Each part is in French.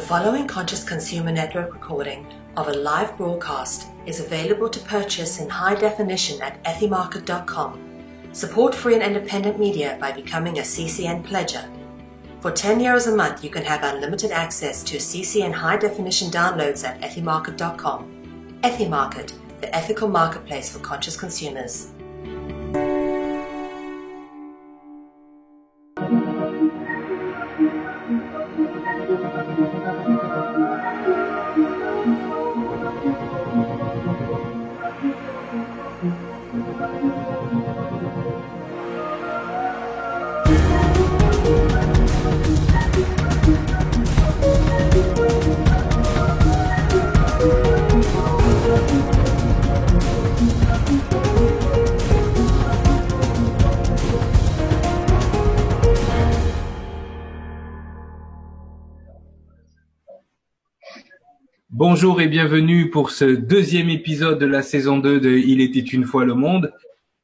The following Conscious Consumer Network recording of a live broadcast is available to purchase in high definition at ethymarket.com. Support free and independent media by becoming a CCN pledger. For 10 euros a month, you can have unlimited access to CCN high definition downloads at ethymarket.com. Ethymarket, the ethical marketplace for conscious consumers. Bonjour et bienvenue pour ce deuxième épisode de la saison 2 de Il était une fois le monde.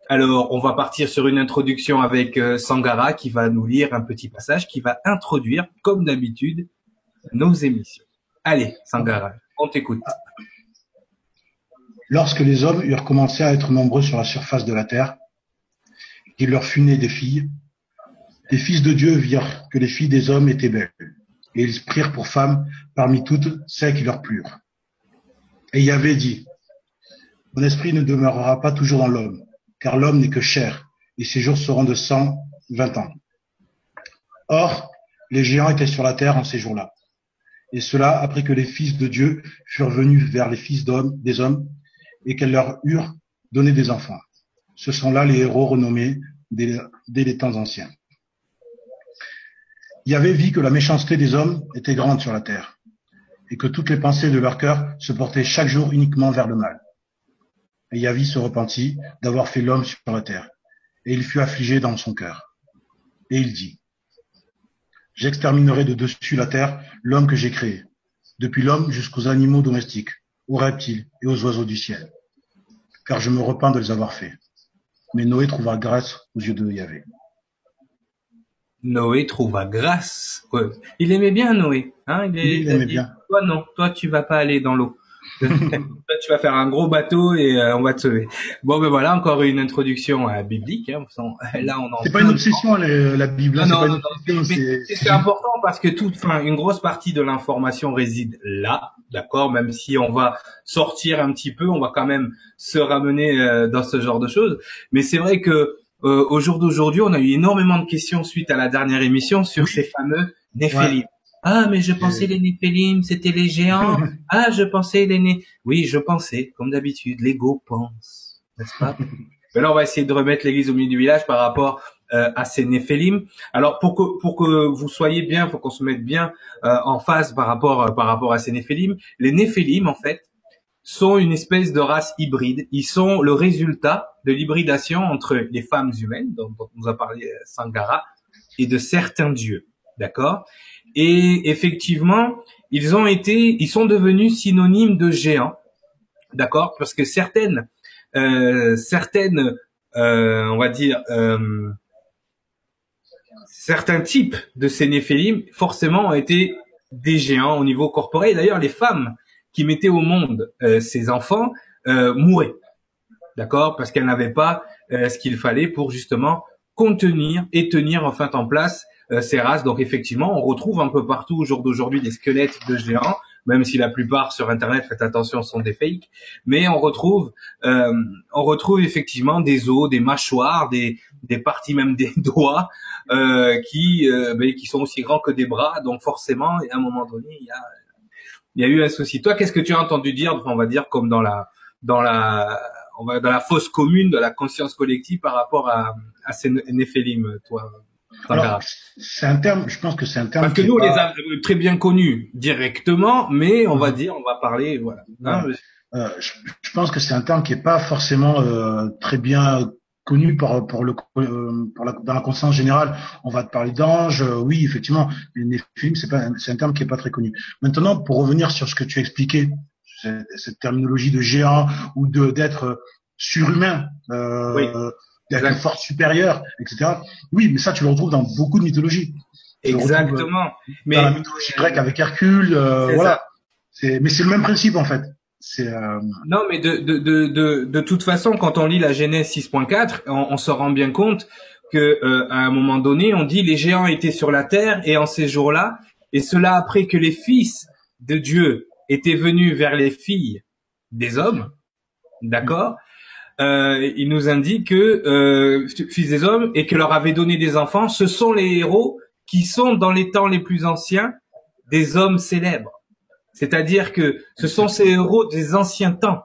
Alors, on va partir sur une introduction avec euh, Sangara qui va nous lire un petit passage qui va introduire, comme d'habitude, nos émissions. Allez, Sangara, on t'écoute. Lorsque les hommes eurent commencé à être nombreux sur la surface de la terre, il leur fut né des filles, les fils de Dieu virent que les filles des hommes étaient belles et ils prirent pour femmes parmi toutes celles qui leur plurent. Et Yahvé dit, Mon esprit ne demeurera pas toujours dans l'homme, car l'homme n'est que chair, et ses jours seront de cent vingt ans. Or, les géants étaient sur la terre en ces jours-là. Et cela après que les fils de Dieu furent venus vers les fils d'hommes, des hommes, et qu'elles leur eurent donné des enfants. Ce sont là les héros renommés dès les temps anciens. Yahvé vit que la méchanceté des hommes était grande sur la terre, et que toutes les pensées de leur cœur se portaient chaque jour uniquement vers le mal. Et Yahvé se repentit d'avoir fait l'homme sur la terre, et il fut affligé dans son cœur. Et il dit, J'exterminerai de dessus la terre l'homme que j'ai créé, depuis l'homme jusqu'aux animaux domestiques, aux reptiles et aux oiseaux du ciel, car je me repens de les avoir faits. Mais Noé trouva grâce aux yeux de Yahvé. Noé trouva grâce. Il aimait bien Noé. Hein il, aimait bien. Toi non, toi tu vas pas aller dans l'eau. toi tu vas faire un gros bateau et euh, on va te sauver. Bon ben voilà encore une introduction euh, biblique. Hein. Là on C'est pas une obsession la, Bible. Hein, non, non, c'est important parce que toute, enfin une grosse partie de l'information réside là, d'accord. Même si on va sortir un petit peu, on va quand même se ramener euh, dans ce genre de choses. Mais c'est vrai que euh, au jour d'aujourd'hui, on a eu énormément de questions suite à la dernière émission sur ces fameux Néphélim. Ah, mais je pensais les Néphélim, c'était les géants. ah, je pensais les né. Oui, je pensais, comme d'habitude, l'ego pense, n'est-ce pas? Mais là, on va essayer de remettre l'église au milieu du village par rapport euh, à ces Néphélim. Alors, pour que pour que vous soyez bien, faut qu'on se mette bien euh, en face par rapport par rapport à ces Néphélim. Les Néphélim, en fait, sont une espèce de race hybride. Ils sont le résultat de l'hybridation entre les femmes humaines, dont, nous a parlé euh, Sangara, et de certains dieux. D'accord? Et effectivement, ils ont été, ils sont devenus synonymes de géants. D'accord? Parce que certaines, euh, certaines, euh, on va dire, euh, certains types de ces forcément, ont été des géants au niveau corporel. D'ailleurs, les femmes qui mettaient au monde euh, ces enfants euh, mouraient, d'accord, parce qu'elles n'avaient pas euh, ce qu'il fallait pour justement contenir et tenir enfin en place ces races. Donc effectivement, on retrouve un peu partout au jour d'aujourd'hui des squelettes de géants, même si la plupart sur Internet, faites attention, sont des fakes. Mais on retrouve, on retrouve effectivement des os, des mâchoires, des, des parties même des doigts qui, ben, qui sont aussi grands que des bras. Donc forcément, à un moment donné, il y a il y a eu un souci. Toi, qu'est-ce que tu as entendu dire, on va dire comme dans la dans la on va dans la fosse commune de la conscience collective par rapport à, à ces néphélim, toi Alors, c'est un terme, je pense que c'est un terme. Parce que nous, on les a très bien connus directement, mais on va dire, on va parler, voilà. Hein, euh, je, je, pense que c'est un terme qui est pas forcément euh, très bien connu par, pour le, euh, pour la, dans la conscience générale. On va te parler d'anges. Euh, oui, effectivement, les films, c'est pas, c'est un terme qui est pas très connu. Maintenant, pour revenir sur ce que tu as expliqué, cette, cette terminologie de géant ou de d'être surhumain, euh, d'être une force supérieure, etc. Oui, mais ça, tu le retrouves dans beaucoup de mythologies. Exactement. Mais dans la mythologie grecque avec Hercule, euh, voilà. Mais c'est le même principe en fait. Euh... Non, mais de, de, de, de, toute façon, quand on lit la Genèse 6.4, on, on se rend bien compte que euh, à un moment donné, on dit les géants étaient sur la terre et en ces jours-là, et cela après que les fils de Dieu étaient venus vers les filles des hommes, d'accord? Euh, Il nous indique que fils des hommes et que leur avait donné des enfants, ce sont les héros qui sont dans les temps les plus anciens des hommes célèbres. C'est-à-dire que ce sont ces héros des anciens temps.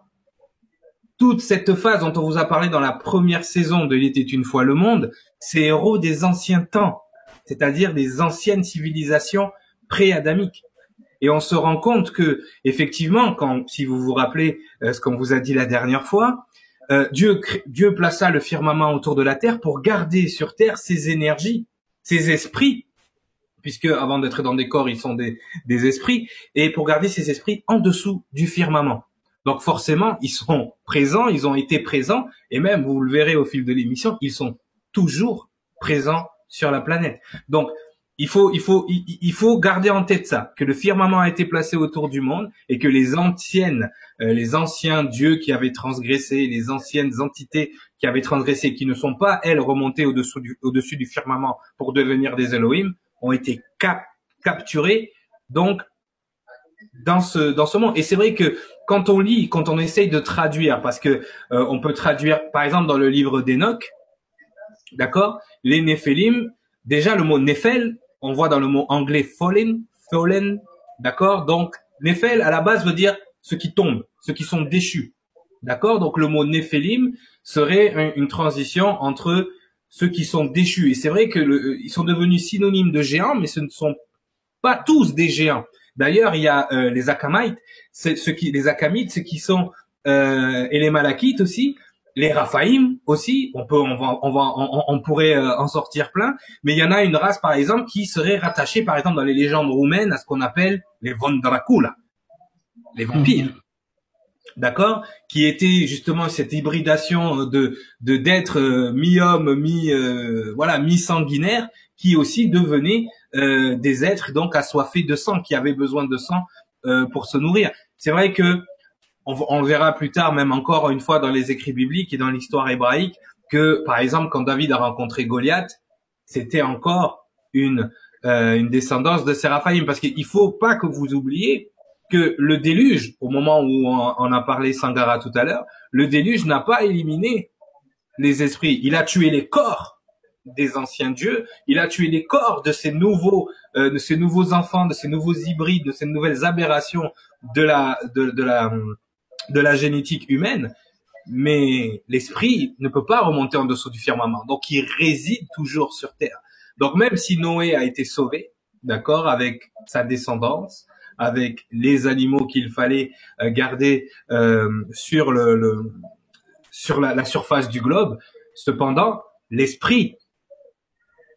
Toute cette phase dont on vous a parlé dans la première saison de Il était une fois le monde, ces héros des anciens temps, c'est-à-dire des anciennes civilisations pré-adamiques. Et on se rend compte que, effectivement, quand, si vous vous rappelez euh, ce qu'on vous a dit la dernière fois, euh, Dieu, Dieu plaça le firmament autour de la terre pour garder sur terre ses énergies, ses esprits puisque avant d'être dans des corps, ils sont des, des esprits, et pour garder ces esprits en dessous du firmament. Donc forcément, ils sont présents, ils ont été présents, et même, vous le verrez au fil de l'émission, ils sont toujours présents sur la planète. Donc, il faut, il faut, il, faut garder en tête ça, que le firmament a été placé autour du monde et que les anciennes, euh, les anciens dieux qui avaient transgressé, les anciennes entités qui avaient transgressé, qui ne sont pas elles remontées au-dessus du, au-dessus du firmament pour devenir des Elohim, ont été capturés donc dans ce dans ce monde. Et c'est vrai que quand on lit, quand on essaye de traduire, parce que euh, on peut traduire, par exemple, dans le livre d'Enoch, d'accord, les Néphilim, déjà le mot Néphel, on voit dans le mot anglais fallen, fallen, d'accord. Donc Néphel à la base veut dire ceux qui tombent, ceux qui sont déchus, d'accord. Donc le mot Néphilim serait une transition entre ceux qui sont déchus. Et c'est vrai que le, ils sont devenus synonymes de géants, mais ce ne sont pas tous des géants. D'ailleurs, il y a euh, les Akamites, ceux qui, les Akamites, ceux qui sont euh, et les Malakites aussi, les Raphaïm aussi. On peut, on va, on va, on, pourrait euh, en sortir plein. Mais il y en a une race, par exemple, qui serait rattachée, par exemple, dans les légendes roumaines, à ce qu'on appelle les Von Dracula, les vampires d'accord, qui était justement cette hybridation de de d'être euh, mi-homme, mi euh, voilà, mi-sanguinaire, qui aussi devenait euh, des êtres donc assoiffés de sang, qui avaient besoin de sang pour se nourrir. C'est vrai que on, on, verra plus tard, même encore une fois dans les écrits bibliques et dans l'histoire hébraïque, que par exemple quand David a rencontré Goliath, c'était encore une une descendance de Séraphaïm, parce qu'il faut pas que vous oubliez que le déluge, au moment où on, a parlé Sangara tout à l'heure, le déluge n'a pas éliminé les esprits. Il a tué les corps des anciens dieux. Il a tué les corps de ces nouveaux, euh, de ces nouveaux enfants, de ces nouveaux hybrides, de ces nouvelles aberrations de la, de, la, de la génétique humaine. Mais l'esprit ne peut pas remonter en dessous du firmament. Donc, il réside toujours sur terre. Donc, même si Noé a été sauvé, d'accord, avec sa descendance, avec les animaux qu'il fallait euh, garder euh, sur le, sur la, surface du globe. Cependant, l'esprit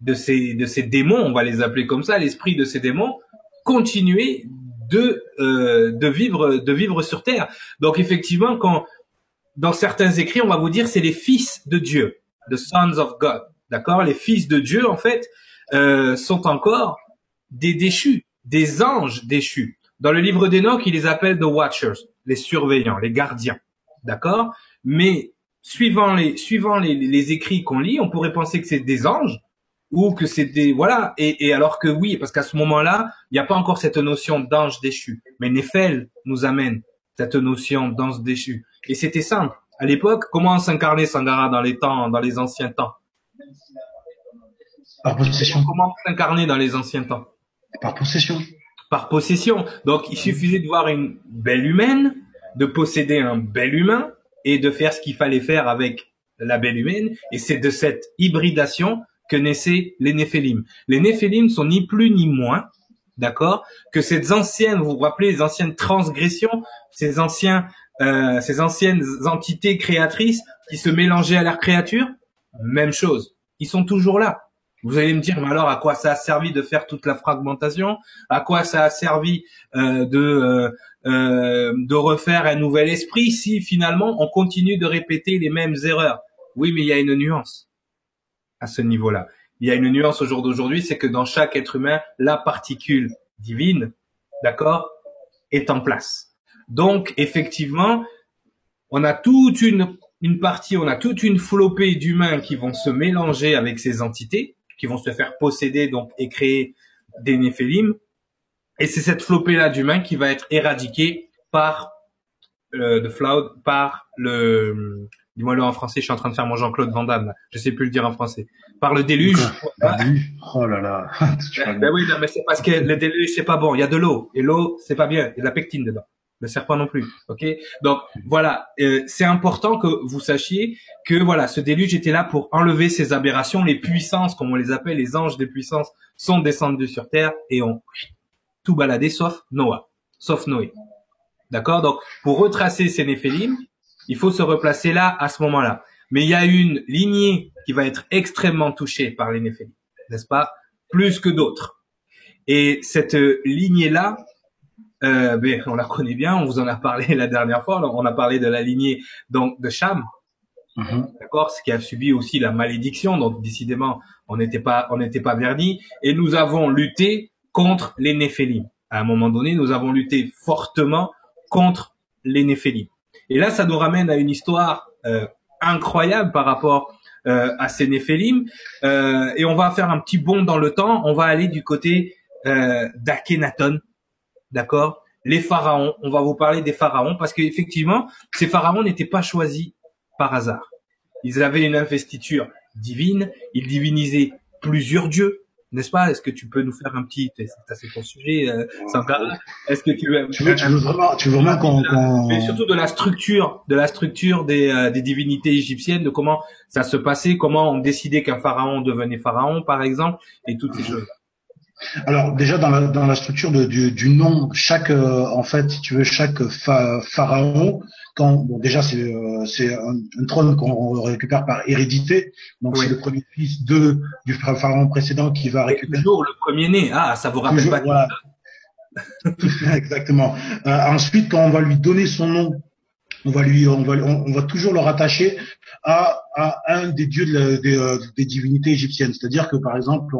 de ces de ces démons, on va les appeler comme ça, l'esprit de ces démons continuait de euh, de vivre de vivre sur terre. Donc effectivement, quand dans certains écrits, on va vous dire c'est les fils de Dieu, the sons of God, d'accord? Les fils de Dieu en fait sont encore des déchus, des anges déchus. Dans le livre d'Enoch, il les appelle the watchers, les surveillants, les gardiens. D'accord? Mais suivant les suivant les, les écrits qu'on lit, on pourrait penser que c'est des anges ou que c'est des voilà et, et, alors que oui parce qu'à ce moment-là, il n'y a pas encore cette notion d'ange déchu. Mais Néphel nous amène cette notion d'ange déchu. Et c'était simple. À l'époque, comment s'incarnait Sangara dans les temps, dans les anciens temps? Par possession. Comment s'incarner dans les anciens temps? Par possession par possession. Donc il suffisait de voir une belle humaine, de posséder un bel humain et de faire ce qu'il fallait faire avec la belle humaine. Et c'est de cette hybridation que naissaient les Néphélim. Les Néphélim sont ni plus ni moins, d'accord, que ces anciennes, vous vous rappelez, les anciennes transgressions, ces anciens, euh, ces anciennes entités créatrices qui se mélangeaient à leurs créatures, même chose. Ils sont toujours là. Vous allez me dire, mais alors à quoi ça a servi de faire toute la fragmentation? À quoi ça a servi euh, de euh, euh, de refaire un nouvel esprit si finalement on continue de répéter les mêmes erreurs? Oui, mais il y a une nuance à ce niveau-là. il y a une nuance au jour d'aujourd'hui, c'est que dans chaque être humain, la particule divine, d'accord, est en place. Donc, effectivement, on a toute une, une partie, on a toute une flopée d'humains qui vont se mélanger avec ces entités, qui vont se faire posséder donc et créer des néphélim. Et c'est cette flopée-là d'humains qui va être éradiquée par le de Floud, par le dis-moi le en français, je suis en train de faire mon Jean-Claude Van Damme, là. je sais plus le dire en français. Par le déluge. Oh là là. ben oui, mais c'est parce que le déluge c'est pas bon. Il y a de l'eau et l'eau c'est pas bien. Il y a de la pectine dedans. Le serpent non plus. Ok? Donc voilà, euh, c'est important que vous sachiez que voilà, ce déluge était là pour enlever ces aberrations, les puissances, comme on les appelle, les anges des puissances, sont descendus sur terre et ont tout baladé sauf Noah, sauf Noé. D'accord? Donc pour retracer ces néphélim, il faut se replacer là à ce moment-là. Mais il y a une lignée qui va être extrêmement touchée par les néphélim, n'est-ce pas? Plus que d'autres. Et cette lignée-là, euh, ben, on la connaît bien, on vous en a parlé la dernière fois, on a parlé de la lignée donc de Cham, mm-hmm. d'accord, ce qui a subi aussi la malédiction, donc décidément on n'était pas on n'était pas verdi, et nous avons lutté contre les Néphélim. À un moment donné, nous avons lutté fortement contre les Néphélim. Et là, ça nous ramène à une histoire euh, incroyable par rapport euh, à ces Néphélim. Euh, et on va faire un petit bond dans le temps. On va aller du côté euh, d'Akhenaton, d'accord? Les pharaons. On va vous parler des pharaons parce qu'effectivement, ces pharaons n'étaient pas choisis par hasard. Ils avaient une investiture divine. Ils divinisaient plusieurs dieux n'est-ce pas? Est-ce que tu peux nous faire un petit, c'est ton sujet, euh, Est-ce que tu veux, tu veux, tu veux vraiment, tu veux vraiment qu'on, mais surtout de la structure, de la structure des, euh, des divinités égyptiennes, de comment ça se passait, comment on décidait qu'un pharaon devenait pharaon, par exemple, et toutes ces choses. Alors déjà dans la, dans la structure de, du, du nom, chaque euh, en fait, si tu veux, chaque pharaon quand bon, déjà c'est euh, c'est un, un, trône qu'on récupère par hérédité, donc c'est le premier fils de du pharaon précédent qui va récupérer. Toujours le premier né. Ah, ça vous rappelle pas voilà. Exactement. Euh, ensuite, quand on va lui donner son nom, on va lui, on va, on, va toujours le rattacher à, à un des dieux de des, euh, des, divinités égyptiennes. C'est-à-dire que par exemple,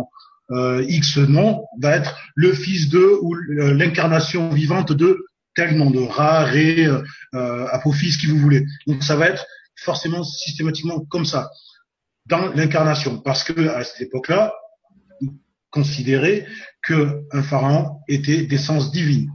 euh, X nom va être le fils de ou l'incarnation vivante de tel nom de Ra, Ré, euh, Apophis, qui vous voulez. Donc ça va être forcément systématiquement comme ça dans l'incarnation, parce que à cette époque-là, considérer que un pharaon était d'essence divine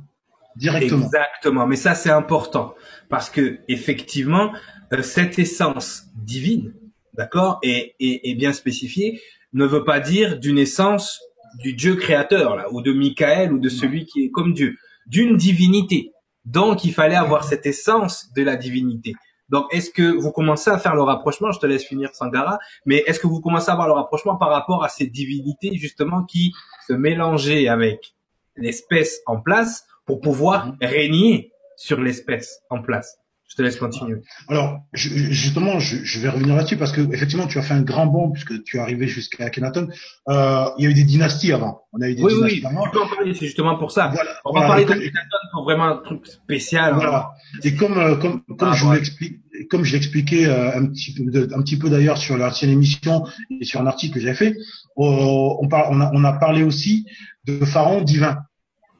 directement. Exactement, mais ça c'est important parce que effectivement euh, cette essence divine, d'accord, est, est, bien spécifiée, ne veut pas dire d'une essence du Dieu créateur là, ou de Michael ou de celui qui est comme Dieu d'une divinité. Donc, il fallait avoir cette essence de la divinité. Donc, est-ce que vous commencez à faire le rapprochement? Je te laisse finir, Sangara. Mais est-ce que vous commencez à avoir le rapprochement par rapport à ces divinités justement qui se mélangeaient avec l'espèce en place pour pouvoir mhm. régner sur l'espèce en place? Je te laisse continuer. Alors, justement, je, vais revenir là-dessus parce que effectivement, tu as fait un grand bond puisque tu es arrivé jusqu'à Akhenaton. Euh, il y a eu des dynasties avant. On a eu des oui, dynasties oui, avant. En parler, c'est justement pour ça. Voilà, On va parler d'Akhenaton pour vraiment un truc spécial. Voilà. Et comme euh, comme comme ah, je vous l'explique, comme je l'expliquais euh, un petit peu un petit peu d'ailleurs sur l'ancienne émission et sur un article que j'ai fait, on, on, on, a, on a parlé aussi de pharaon divin.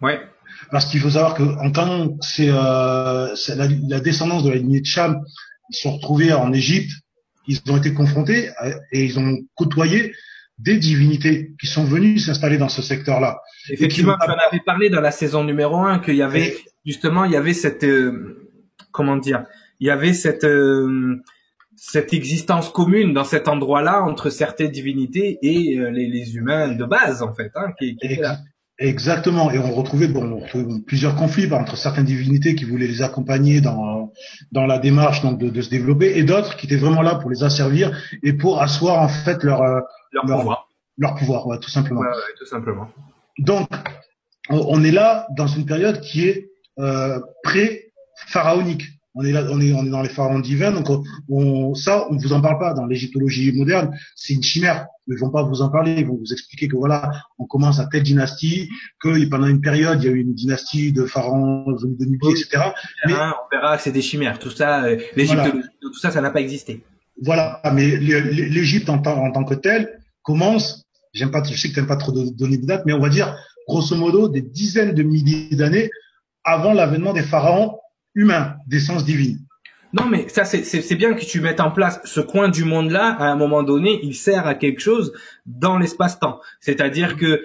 Ouais. Parce qu'il faut savoir que en quand c'est euh, la, la, descendance de la lignée de Cham, ils sont retrouvés en Égypte, ils ont été confrontés et ils ont côtoyé des divinités qui sont venues s'installer dans ce secteur-là. Effectivement, tu en avais parlé dans la saison numéro un qu'il y avait justement il y avait cette euh, comment dire il y avait cette euh, cette existence commune dans cet endroit-là entre certaines divinités et euh, les, les, humains de base en fait hein, qui, qui étaient là. Exactement, et on retrouvait bon, plusieurs conflits entre certaines divinités qui voulaient les accompagner dans dans la démarche donc de, de se développer, et d'autres qui étaient vraiment là pour les asservir et pour asseoir en fait leur euh, leur, pouvoir, leur pouvoir, ouais, tout simplement. Ouais, ouais, tout simplement. Donc, on est là dans une période qui est euh, pré-pharaonique. On est là, on est, on est dans les pharaons divins, donc on, ça, on ne vous en parle pas dans l'égyptologie moderne. C'est une chimère. Ils vont pas vous en parler. Ils vont vous expliquer que voilà, on commence à telle dynastie, que pendant une période, il y a eu une dynastie de pharaons de Nubie, etc. Mais on verra que c'est des chimères. Tout ça, euh, l'égyptologie, tout ça, ça n'a pas existé. Voilà, mais l'Égypte en, en, tant que telle commence j'aime pas, je sais que t'aimes pas trop donner de dates, mais on va dire grosso modo des dizaines de milliers d'années avant l'avènement des pharaons humains, d'essence divine. Non, mais ça, c'est bien que tu mettes en place ce coin du monde-là. À un moment donné, il sert à quelque chose dans l'espace-temps. C'est-à-dire que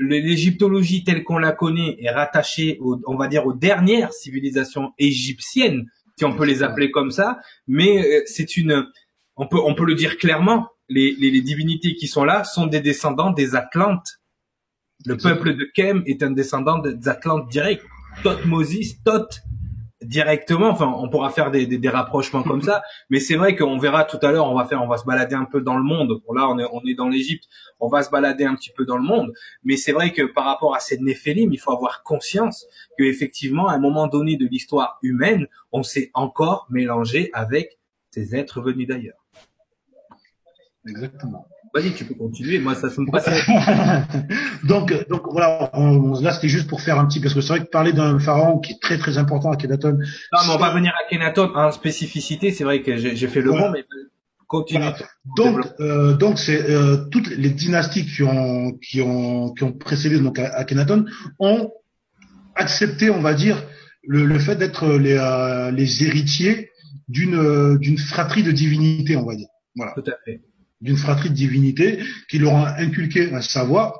l'égyptologie telle qu'on la connaît est rattachée, on va dire, aux dernières civilisations égyptiennes, si on peut les appeler comme ça. Mais euh, c'est une, on peut, on peut le dire clairement, les, les, les divinités qui sont là sont des descendants des Atlantes. Le peuple de Kem est un descendant des Atlantes direct. Moses, Thoth directement. Enfin, on pourra faire des, des, des rapprochements comme ça, mais c'est vrai qu'on verra tout à l'heure. On va faire, on va se balader un peu dans le monde. Bon, là, on est, on est dans l'Égypte. On va se balader un petit peu dans le monde, mais c'est vrai que par rapport à ces Néphélim, il faut avoir conscience que effectivement, à un moment donné de l'histoire humaine, on s'est encore mélangé avec ces êtres venus d'ailleurs. Exactement. Vas-y, tu peux continuer. Moi, ça, me passe. donc, donc voilà. là, c'était juste pour faire un petit, parce que c'est vrai que parler d'un pharaon qui est très très important à Kenaton. Non, mais on va venir à Kenaton en spécificité. C'est vrai que j'ai fait le bon, mais continue. Donc, euh, donc c'est euh, toutes les dynasties qui ont qui ont qui ont précédé donc Kenaton ont accepté, on va dire, le, le fait d'être les euh, les héritiers d'une d'une fratrie de divinité, on va dire. Voilà. Tout à fait d'une fratrie de divinité qui leur a inculqué un savoir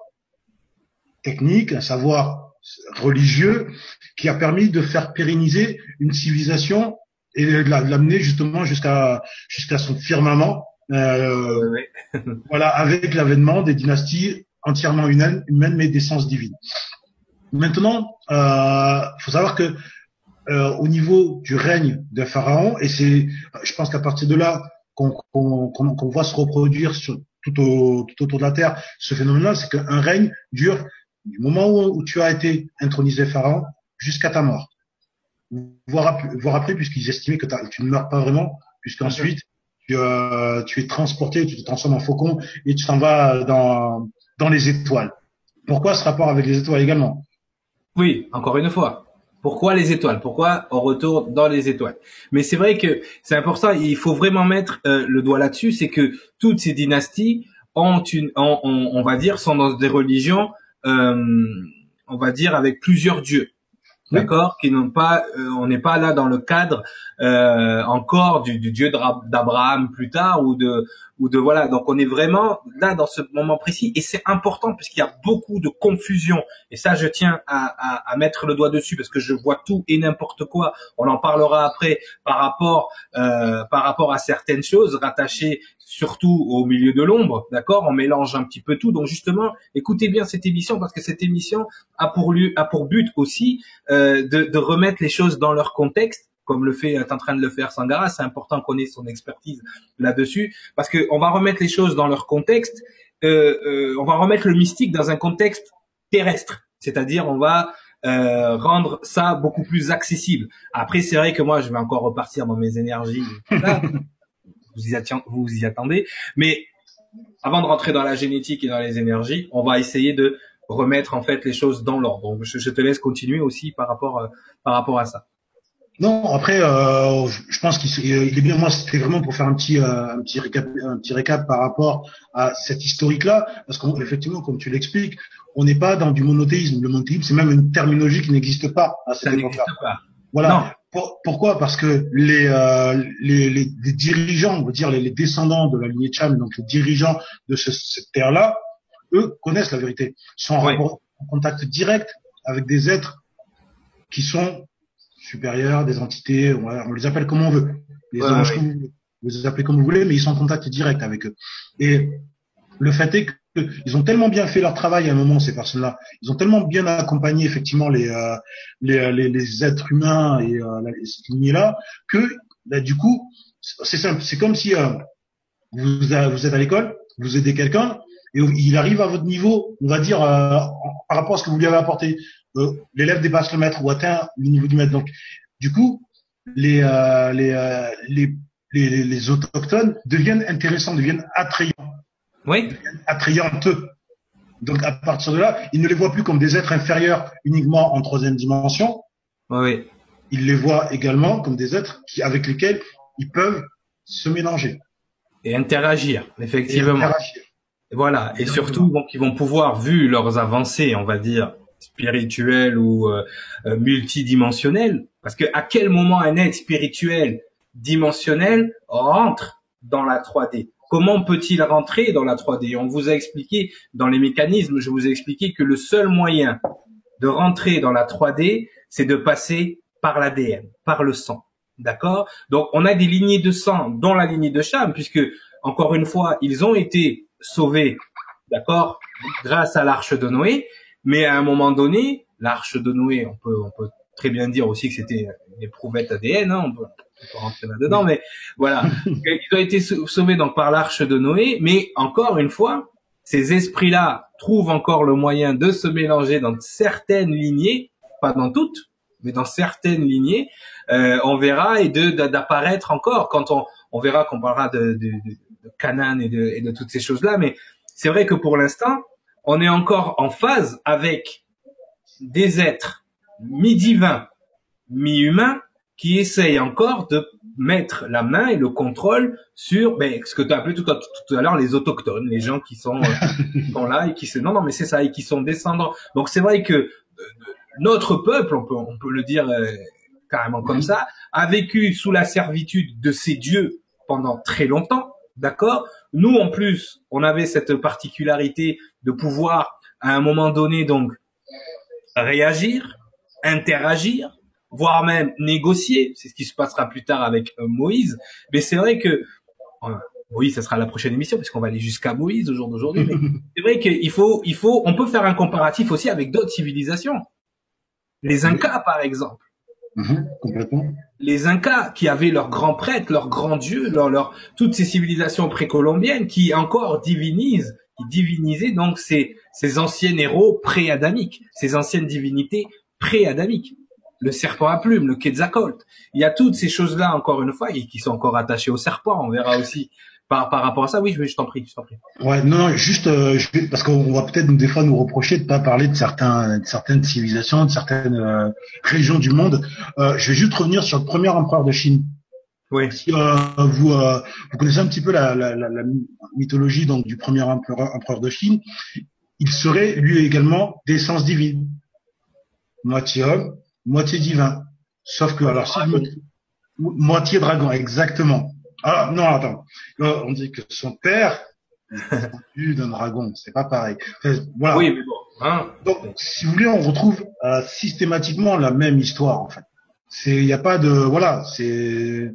technique, un savoir religieux qui a permis de faire pérenniser une civilisation et de l'amener justement jusqu'à jusqu'à son firmament. Euh, voilà, avec l'avènement des dynasties entièrement humaines, humaines mais d'essence divine. Maintenant, euh, faut savoir que euh, au niveau du règne d'un pharaon, et c'est, je pense qu'à partir de là, qu'on voit se reproduire sur, tout, au, tout, autour de la Terre, ce phénomène-là, c'est qu'un règne dure du moment où, tu as été intronisé pharaon jusqu'à ta mort. Voire, voire après, puisqu'ils estimaient que tu ne meurs pas vraiment, puisqu'ensuite, tu, euh, tu es transporté, tu te transformes en faucon et tu t'en vas dans, dans les étoiles. Pourquoi ce rapport avec les étoiles également? Oui, encore une fois. Pourquoi les étoiles? Pourquoi on retourne dans les étoiles? Mais c'est vrai que c'est important. Il faut vraiment mettre euh, le doigt là-dessus. C'est que toutes ces dynasties ont une, on, va dire, sont dans des religions, euh, on va dire, avec plusieurs dieux d'accord, qui n'ont pas, euh, on n'est pas là dans le cadre euh, encore du, du Dieu d'Abraham plus tard ou de ou voilà. Donc on est vraiment là dans ce moment précis et c'est important puisqu'il y a beaucoup de confusion et ça je tiens à, mettre le doigt dessus parce que je vois tout et n'importe quoi. On en parlera après par rapport euh, par rapport à certaines choses rattachées surtout au milieu de l'ombre, d'accord? On mélange un petit peu tout. Donc justement, écoutez bien cette émission parce que cette émission a pour lieu, a pour but aussi euh, de, de, remettre les choses dans leur contexte comme le fait est en train de le faire Sangara, c'est important qu'on ait son expertise là-dessus, parce que on va remettre les choses dans leur contexte, euh, euh, on va remettre le mystique dans un contexte terrestre, c'est-à-dire on va euh, rendre ça beaucoup plus accessible. Après, c'est vrai que moi, je vais encore repartir dans mes énergies. vous y, vous y attendez. Mais avant de rentrer dans la génétique et dans les énergies, on va essayer de remettre en fait les choses dans l'ordre. Donc je, te laisse continuer aussi par rapport euh, par rapport à ça. Non, après, euh, je pense qu'il est bien. Moi, c'était vraiment pour faire un petit, euh, un petit récap, un petit récap par rapport à cette historique-là, parce qu'effectivement, comme tu l'expliques, on n'est pas dans du monothéisme. Le monothéisme, c'est même une terminologie qui n'existe pas à cette époque-là. Voilà pourquoi? Parce que les, euh, les, les, dirigeants, on va dire les, descendants de la lignée Cham, donc les dirigeants de ce, cette terre-là, eux connaissent la vérité, sont en, contact direct avec des êtres qui sont supérieurs, des entités, on, les appelle comme on veut, les anges, vous, vous les appelez comme vous voulez, mais ils sont en contact direct avec eux. Et le fait est que ils ont tellement bien fait leur travail à un moment ces personnes-là. Ils ont tellement bien accompagné effectivement les euh, les, les, les, êtres humains et euh, cette lignée-là que bah, du coup c'est simple. C'est comme si euh, vous vous êtes à l'école, vous aidez quelqu'un et il arrive à votre niveau, on va dire euh, par rapport à ce que vous lui avez apporté. Euh, l'élève dépasse le maître ou atteint le niveau du maître. Donc du coup les les, les les, les autochtones deviennent intéressants, deviennent attrayants oui. attrayante. Donc à partir de là, il ne les voit plus comme des êtres inférieurs uniquement en troisième dimension. Oui. Il les voit également comme des êtres qui, avec lesquels ils peuvent se mélanger. Et interagir, effectivement. Voilà, et surtout donc ils vont pouvoir, vu leurs avancées, on va dire spirituelles ou euh, euh, multidimensionnelles, parce que à quel moment un être spirituel dimensionnel rentre dans la 3D Comment peut-il rentrer dans la 3D On vous a expliqué dans les mécanismes, je vous ai expliqué que le seul moyen de rentrer dans la 3D, c'est de passer par l'ADN, par le sang. D'accord? Donc on a des lignées de sang dans la lignée de Cham, puisque encore une fois, ils ont été sauvés, d'accord, grâce à l'arche de Noé, mais à un moment donné, l'arche de Noé, on peut, on peut très bien dire aussi que c'était une éprouvette ADN, hein, on peut, rentrer là-dedans, mais voilà. Ils ont été sauvés donc par l'arche de Noé, mais encore une fois, ces esprits-là trouvent encore le moyen de se mélanger dans certaines lignées, pas dans toutes, mais dans certaines lignées, euh, on verra et de d'apparaître encore quand on on verra qu'on parlera de, de, de, Canaan et de, et de toutes ces choses-là, mais c'est vrai que pour l'instant, on est encore en phase avec des êtres mi-divins, mi-humains, qui essayent encore de mettre la main et le contrôle sur ben, ce que tu as appelé tout à, l'heure les autochtones, les gens qui sont, euh, sont là et qui se non non mais c'est ça et qui sont descendants. Donc c'est vrai que euh, notre peuple, on peut on peut le dire euh, carrément comme ça, a vécu sous la servitude de ces dieux pendant très longtemps, d'accord? Nous en plus, on avait cette particularité de pouvoir à un moment donné donc réagir, interagir, voire même négocier. C'est ce qui se passera plus tard avec euh, Moïse. Mais c'est vrai que Moïse, ça sera la prochaine émission puisqu'on va aller jusqu'à Moïse au jour d'aujourd'hui. Mais c'est vrai qu'il faut, il faut, on peut faire un comparatif aussi avec d'autres civilisations. Les Incas, par exemple. Mhm. Les Incas qui avaient leurs grands prêtres, leurs grands dieux, leur, toutes ces civilisations précolombiennes qui encore divinisent, divinisaient donc ces, ces anciens héros pré-adamiques, ces anciennes divinités pré-adamiques le serpent à plumes, le Quetzalcoatl. Il y a toutes ces choses-là, encore une fois, et qui sont encore attachées au serpent. On verra aussi par, par rapport à ça. Oui, je, je t'en prie, je t'en prie. Ouais, non, juste euh, parce qu'on va peut-être des fois nous reprocher de pas parler de certains, de certaines civilisations, de certaines euh, régions du monde. Euh, je vais juste revenir sur le premier empereur de Chine. Oui. Si vous, vous connaissez un petit peu la, la, la, la mythologie donc du premier empereur, empereur de Chine, il serait lui également d'essence divine, moitié homme, moitié divin. Sauf que, alors, si moitié dragon, exactement. Ah, non, attends. on dit que son père est d'un dragon. C'est pas pareil. voilà. Oui, mais bon. Hein. Donc, si vous voulez, on retrouve euh, systématiquement la même histoire, en fait. C'est, il n'y a pas de, voilà, c'est.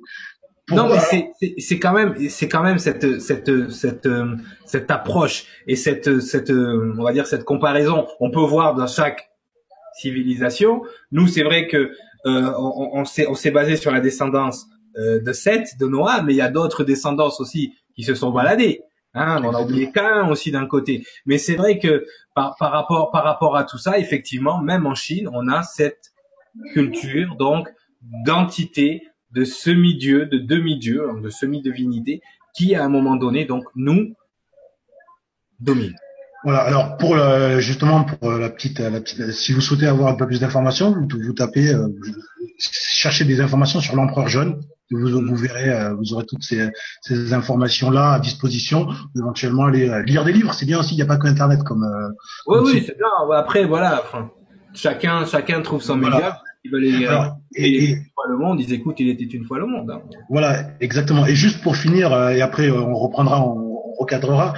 Non, mais c'est c'est quand même c'est quand même cette cette cette cette approche et cette cette on va dire cette comparaison. On peut voir dans chaque civilisation. Nous, c'est vrai que euh, on, on s'est on s'est basé sur la descendance euh, de Seth, de Noah, mais il y a d'autres descendances aussi qui se sont baladés. Hein, on a oublié qu'un aussi d'un côté. Mais c'est vrai que par, par rapport par rapport à tout ça, effectivement, même en Chine, on a cette culture donc d'entité, de semi-dieu, de demi-dieu, de semi-divinité, qui à un moment donné donc nous domine. Voilà. Alors pour justement pour euh, la petite, la petite, si vous souhaitez avoir un peu plus d'informations, vous, vous tapez, euh, cherchez des informations sur l'empereur jaune. Vous, vous verrez, euh, vous aurez toutes ces, ces informations-là à disposition. Éventuellement, aller lire des livres, c'est bien aussi. Il n'y a pas que Internet comme. oui, oui, c'est bien. Après, voilà. chacun, chacun trouve son média. Ils veulent et, une fois le monde, ils écoutent. Il était une fois le monde. Hein. Voilà, exactement. Et juste pour finir, et après on reprendra, on recadrera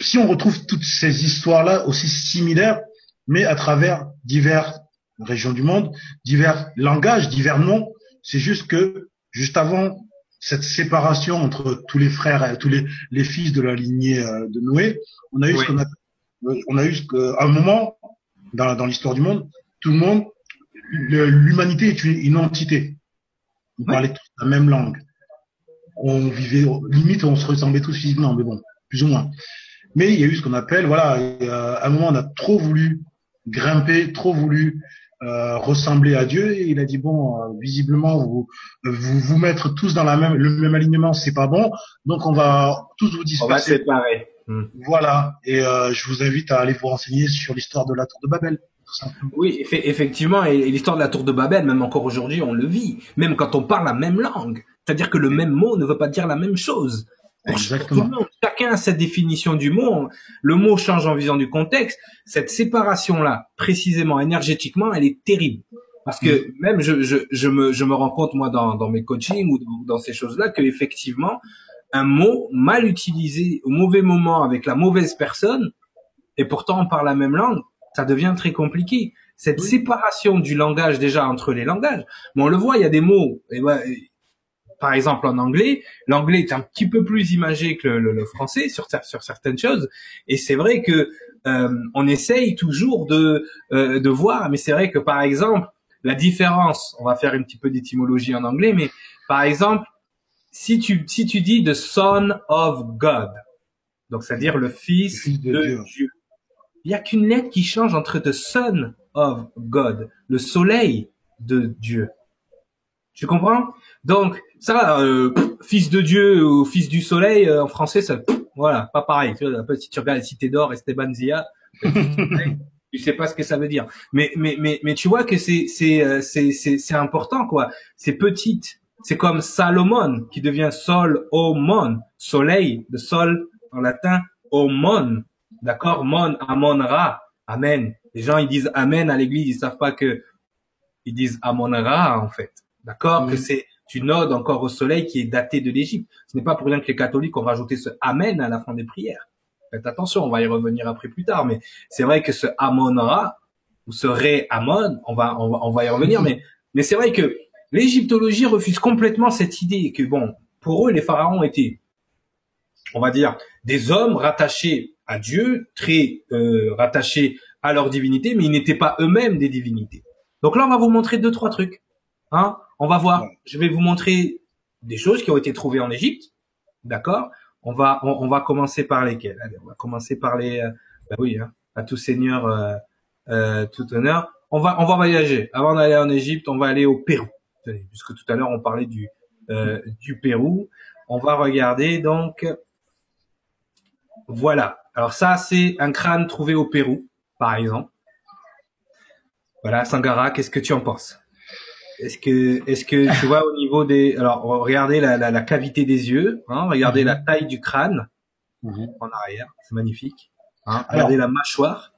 si on retrouve toutes ces histoires-là aussi similaires, mais à travers diverses régions du monde, divers langages, divers noms, c'est juste que juste avant cette séparation entre tous les frères, et tous les, les fils de la lignée euh, de Noé, on a eu ce qu'on a, on a eu ce un moment dans, dans l'histoire du monde, tout le monde, l'humanité est une, entité. On parlait tous la même langue. On vivait, limite, on se ressemblait tous physiquement, mais bon, plus ou moins. Mais il y a eu ce qu'on appelle, voilà, euh, à un moment on a trop voulu grimper, trop voulu euh, ressembler à Dieu et il a dit bon, euh, visiblement vous, vous vous mettre tous dans la même le même alignement, c'est pas bon, donc on va tous vous disperser. On va séparer. Hmm. Voilà, et je vous invite à aller vous renseigner sur l'histoire de la tour de Babel. Oui, effectivement, et l'histoire de la tour de Babel, même encore aujourd'hui, on le vit, même quand on parle la même langue. C'est-à-dire que le même mot ne veut pas dire la même chose. Exactement. Chacun a cette définition du mot. Le mot change en visant du contexte. Cette séparation-là, précisément énergétiquement, elle est terrible. Parce que mm. même je, je, je, me, je me rends compte, moi, dans, dans mes coachings ou dans, dans ces choses-là, que effectivement, un mot mal utilisé au mauvais moment avec la mauvaise personne, et pourtant on parle la même langue, ça devient très compliqué. Cette séparation du langage déjà entre les langages, mais on le voit, il y a des mots, et par exemple en anglais, l'anglais est un petit peu plus imagé que le, le, français sur, sur certaines choses, et c'est vrai que euh, on essaye toujours de, euh, de voir, mais c'est vrai que par exemple, la différence, on va faire un petit peu d'étymologie en anglais, mais par exemple, si tu, si tu dis the son of God, donc c'est-à-dire le fils, de, Dieu. il n'y a qu'une lettre qui change entre the son of God, le soleil de Dieu. Tu comprends? Donc ça, euh, fils de Dieu ou fils du soleil euh, en français, ça, voilà, pas pareil. Si tu regardes la Cité d'or, Esteban Zia, tu sais pas ce que ça veut dire. Mais mais mais mais tu vois que c'est c'est euh, c'est c'est c'est important quoi. C'est petite. C'est comme Salomon qui devient Sol Omon, soleil, de sol en latin Omon. D'accord, Mon, Amon Ra, Amen. Les gens ils disent Amen à l'église, ils savent pas que ils disent Amon Ra en fait. D'accord, que c'est une ode encore au soleil qui est datée de l'Égypte. Ce n'est pas pour rien que les catholiques ont rajouté ce Amen à la fin des prières. Faites attention, on va y revenir après plus tard, mais c'est vrai que ce Amon-Ra, ou ce Ré Amon, on va, on va, y revenir, mais, mais c'est vrai que l'égyptologie refuse complètement cette idée que bon, pour eux, les pharaons étaient, on va dire, des hommes rattachés à Dieu, très euh, rattachés à leur divinité, mais ils n'étaient pas eux-mêmes des divinités. Donc là, on va vous montrer deux, trois trucs. Hein on va voir. Je vais vous montrer des choses qui ont été trouvées en Égypte, d'accord? On va on, va commencer par lesquels Allez, on va commencer par les euh, bah oui, hein, à tout seigneur euh, euh, tout honneur. On va on va voyager. Avant d'aller en Égypte, on va aller au Pérou. puisque tout à l'heure on parlait du du Pérou, on va regarder donc voilà. Alors ça c'est un crâne trouvé au Pérou, par exemple. Voilà, Sangara, qu'est-ce que tu en penses? Est-ce que, est-ce que tu vois au niveau des, alors regardez la, la, la cavité des yeux, hein, regardez mhm. la taille du crâne mhm. en arrière, c'est magnifique. Hein, regardez la mâchoire.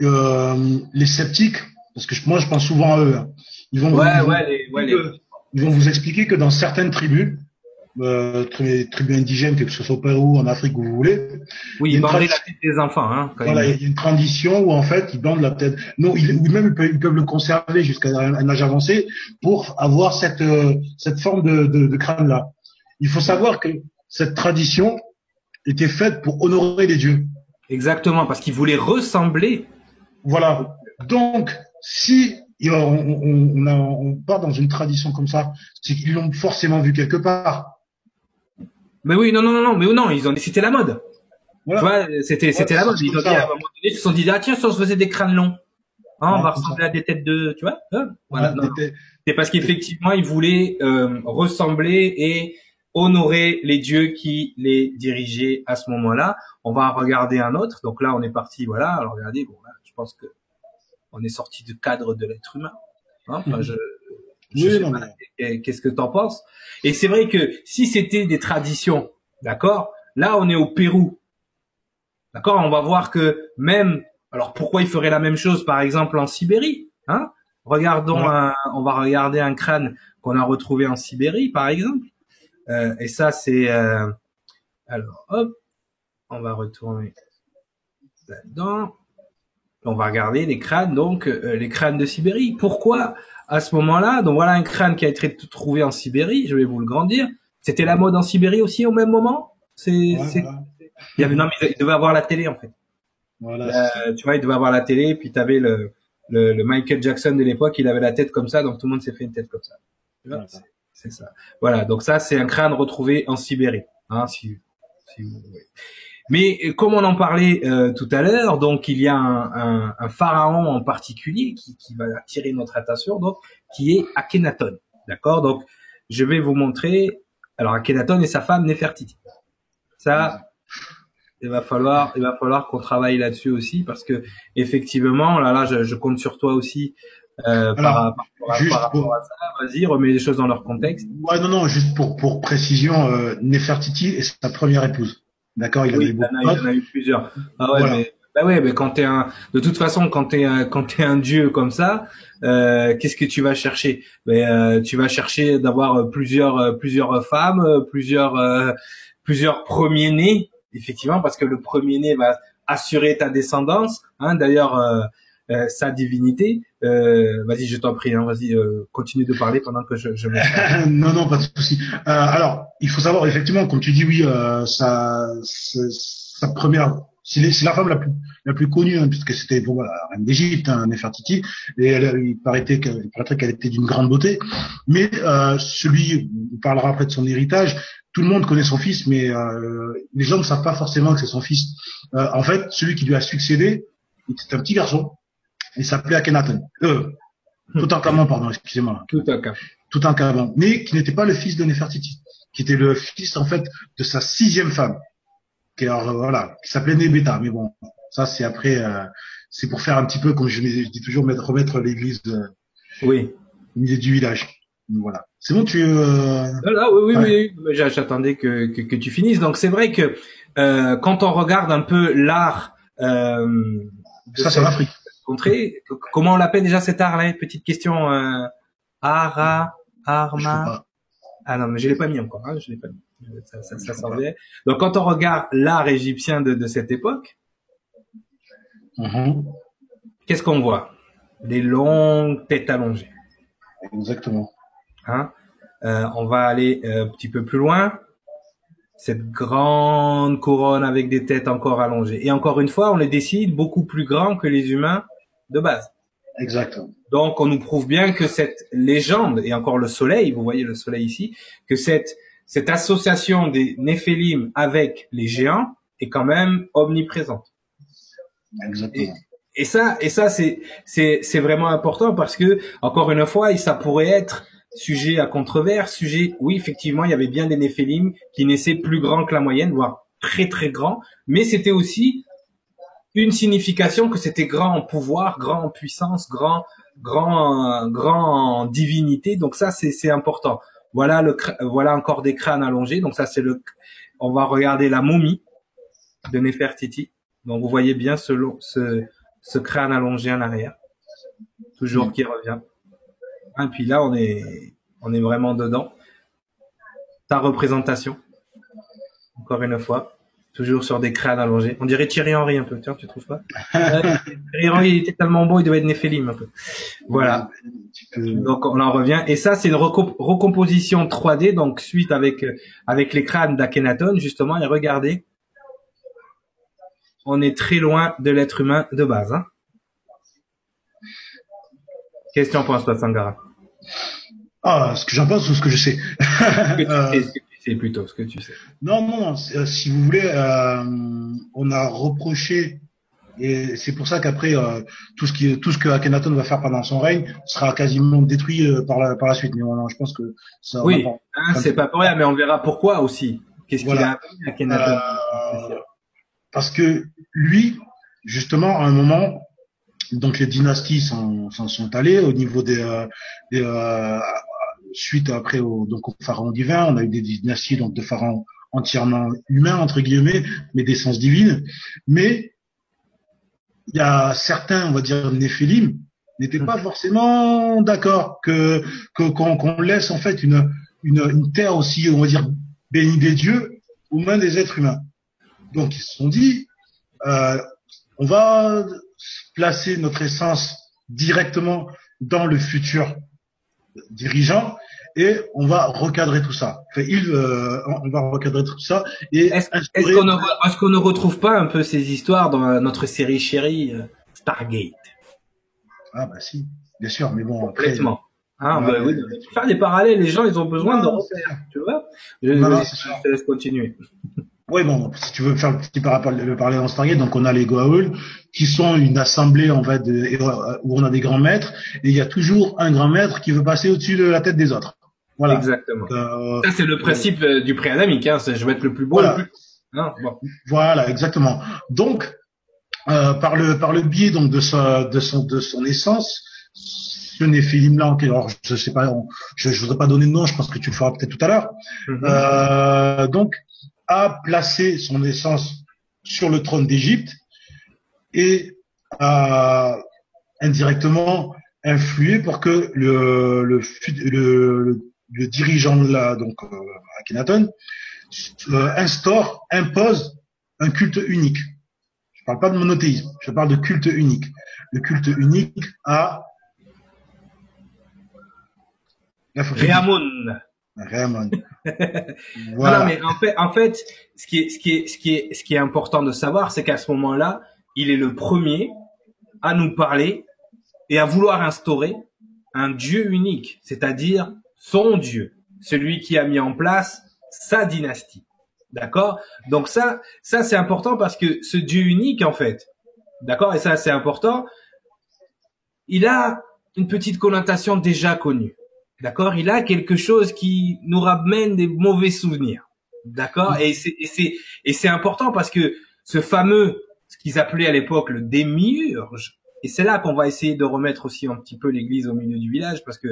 Euh, les sceptiques, parce que moi je pense souvent à eux. Hein. Ils vont, ouais, ouais, les, ouais, les... ils vont vous expliquer que dans certaines tribus, euh, tribus indigènes, que ce soit au Pérou, en Afrique, où vous voulez. Oui, ils bandent la tête des enfants. Hein, voilà, il y a une tradition où en fait ils bandent la tête. Non, ils, ou même ils peuvent, le conserver jusqu'à un âge avancé pour avoir cette euh, cette forme de, de, de crâne là. Il faut savoir que cette tradition était faite pour honorer les dieux. Exactement, parce qu'ils voulaient ressembler. Voilà. Donc, si on, on, on, on part dans une tradition comme ça, c'est qu'ils l'ont forcément vu quelque part. Mais oui, non, non, non, non, mais non, ils ont, c'était la mode. Tu vois, c'était, c'était la mode. Ils ont dit, à un moment donné, ils se sont dit, ah tiens, si on se faisait des crânes longs, hein, on va ressembler à des têtes de, tu vois, hein, voilà. c'est parce qu'effectivement, ils voulaient euh, ressembler et honorer les dieux qui les dirigeaient à ce moment-là. On va regarder un autre. Donc là, on est parti, voilà. Alors regardez, bon, là, je pense que on est sorti du cadre de l'être humain. Hein, enfin, je, Qu'est-ce que t'en penses Et c'est vrai que si c'était des traditions, d'accord Là, on est au Pérou, d'accord On va voir que même, alors pourquoi il ferait la même chose, par exemple en Sibérie Hein? Regardons, on va regarder un crâne qu'on a retrouvé en Sibérie, par exemple. Euh, et ça, c'est euh, alors hop, on va retourner là-dedans. On va regarder les crânes, donc euh, les crânes de Sibérie. Pourquoi? À ce moment-là. Donc voilà un crâne qui a été trouvé en Sibérie. Je vais vous le grandir. C'était la mode en Sibérie aussi au même moment? C'est, il y avait non mais il devait avoir la télé en fait. Voilà, euh, tu vois, il devait avoir la télé. Puis tu avais le, le, Michael Jackson de l'époque. Il avait la tête comme ça, donc tout le monde s'est fait une tête comme ça. c'est ça. Voilà. Donc ça, c'est un crâne retrouvé en Sibérie. Hein, si, si vous mais euh, comme on en parlait euh, tout à l'heure, donc il y a un, un, pharaon en particulier qui, qui, va attirer notre attention, donc qui est Akhenaton. D'accord? Donc je vais vous montrer. Alors Akhenaton et sa femme Nefertiti. Ça, il va falloir, il va falloir qu'on travaille là-dessus aussi parce que effectivement, là, là, je, je compte sur toi aussi euh, par, rapport à ça. Vas-y, remets les choses dans leur contexte. Ouais, non, non, juste pour pour précision, euh, Nefertiti est sa première épouse. D'accord, il, oui, il, en a eu plusieurs. Ah ouais, mais bah ouais, mais quand t'es un, de toute façon, quand t'es un, quand t'es un dieu comme ça, euh, qu'est-ce que tu vas chercher? Mais, euh, Tu vas chercher d'avoir plusieurs, plusieurs femmes, plusieurs, plusieurs premiers-nés, effectivement, parce que le premier-né va assurer ta descendance. Hein, D'ailleurs, sa divinité. Euh, vas-y, je t'en prie, hein, vas-y, continue de parler pendant que je, je Non, non, pas de souci. alors, il faut savoir, effectivement, comme tu dis, oui, sa, sa première c'est la femme la plus la plus connue hein, puisque c'était bon, la reine d'Égypte, hein, Nefertiti, et elle, il paraît qu'elle était d'une grande beauté. Mais euh, celui, on parlera après de son héritage. Tout le monde connaît son fils, mais euh, les gens ne savent pas forcément que c'est son fils. Euh, en fait, celui qui lui a succédé, c'était un petit garçon. Il s'appelait Akhenaton. Euh, tout en camon, pardon, excusez-moi. Tout en Tout en camon, mais qui n'était pas le fils de Nefertiti, qui était le fils en fait de sa sixième femme qui alors, voilà, qui s'appelait Nebeta. Mais bon, ça c'est après, euh, c'est pour faire un petit peu, comme je, dis toujours, mettre, remettre l'église euh, oui. du village. Voilà. C'est bon, tu. Euh... Là, oui, oui, oui. J'attendais que, que, que, tu finisses. Donc c'est vrai que euh, quand on regarde un peu l'art. Euh, ça, c'est l'Afrique. Contrée, comment on l'appelle déjà cet art-là? Petite question. Euh, ara, arma. Ah non, mais je l'ai pas mis encore. Hein, je l'ai pas mis ça, ça. Donc quand on regarde l'art égyptien de, de cette époque, mm-hmm. qu'est-ce qu'on voit? Des longues têtes allongées. Exactement. Hein? Euh, on va aller euh, un petit peu plus loin. Cette grande couronne avec des têtes encore allongées. Et encore une fois, on les décide beaucoup plus grands que les humains de base. Exactement. Donc on nous prouve bien que cette légende, et encore le soleil, vous voyez le soleil ici, que cette cette association des Néphilim avec les géants est quand même omniprésente. Exactement. Et, ça, et ça, c'est, c'est, c'est vraiment important parce que, encore une fois, ça pourrait être sujet à controverse, sujet, oui, effectivement, il y avait bien des Néphilim qui naissaient plus grands que la moyenne, voire très très grands, mais c'était aussi une signification que c'était grand en pouvoir, grand en puissance, grand, grand, grand en divinité. Donc ça, c'est, important. Voilà le voilà encore des crânes allongés. Donc ça c'est le on va regarder la momie de Nefertiti. Donc vous voyez bien ce ce, ce crâne allongé en arrière. Toujours qui revient. Et puis là on est on est vraiment dedans. Ta représentation. Encore une fois toujours sur des crânes allongés. On dirait Thierry Henry un peu, tiens, tu trouves pas Thierry Henry il était tellement beau, il devait être Néphélim un peu. Voilà. Donc on en revient. Et ça, c'est une recomposition 3D, donc suite avec avec les crânes d'Akhenaton, justement. Et regardez, on est très loin de l'être humain de base. Hein Qu'est-ce que tu en penses, toi, Sangara? Ah, ce que j'en pense ou ce que je sais? c'est plutôt ce que tu sais. Non, non, euh, si vous voulez, euh, on a reproché et c'est pour ça qu'après euh, tout ce qui tout ce que Akhenaton va faire pendant son règne sera quasiment détruit par la par la suite. Mais je pense que ça. Oui, hein, c'est pas pour rien, mais on verra pourquoi aussi. Qu'est-ce qu'il a appris Akhenaton? Parce que lui, justement, à un moment, donc les dynasties s'en sont, allées au niveau des, des suite après au, donc au pharaon divin, on a eu des dynasties donc de pharaons entièrement humains entre guillemets, mais d'essence divine. Mais il y a certains, on va dire néphilim, n'étaient pas forcément d'accord que qu'on laisse en fait une, une, une terre aussi, on va dire bénie des dieux aux mains des êtres humains. Donc ils se sont dit, euh, on va placer notre essence directement dans le futur dirigeant et on va recadrer tout ça. Enfin, il, euh, on va recadrer tout ça. Et est-ce qu'on ne, est qu'on ne retrouve pas un peu ces histoires dans notre série chérie euh, Stargate? Ah bah si, bien sûr, mais bon. Complètement. ah bah, oui, faire des parallèles, les gens ils ont besoin de refaire, tu vois. Je, non, je te laisse continuer. Oui, bon, si tu veux faire le petit parallèle, le parallèle en Stargate, donc on a les Goa'uld, qui sont une assemblée en fait de, où on a des grands maîtres, et il y a toujours un grand maître qui veut passer au-dessus de la tête des autres. Voilà. Exactement. Euh, ça c'est le principe euh, du pré-adamique, hein, je vais être le plus beau. Voilà. Le plus... Non, bon. Voilà, exactement. Donc, euh, par le par le biais donc de sa de son de son essence, ce Néphilim-là, alors je sais pas, je, je voudrais pas donner de nom, je pense que tu le feras peut-être tout à l'heure, Mhm. euh, donc a placé son essence sur le trône d'Égypte et a indirectement influé pour que le, le, le, le- le dirigeant de la, donc euh, Akhenaton, euh, instaure, impose un culte unique. Je parle pas de monothéisme, je parle de culte unique. Le culte unique à Là, faut Non, Voilà. non, mais en fait, en fait, ce qui est, ce qui est, ce qui est, ce qui est important de savoir, c'est qu'à ce moment-là, il est le premier à nous parler et à vouloir instaurer un Dieu unique, c'est-à-dire son Dieu, celui qui a mis en place sa dynastie. D'accord? Donc ça, ça c'est important parce que ce Dieu unique, en fait, d'accord, et ça c'est important, il a une petite connotation déjà connue. D'accord? Il a quelque chose qui nous ramène des mauvais souvenirs. D'accord? Et c'est et c'est et c'est important parce que ce fameux ce qu'ils appelaient à l'époque le démiurge et c'est là qu'on va essayer de remettre aussi un petit peu l'église au milieu du village parce que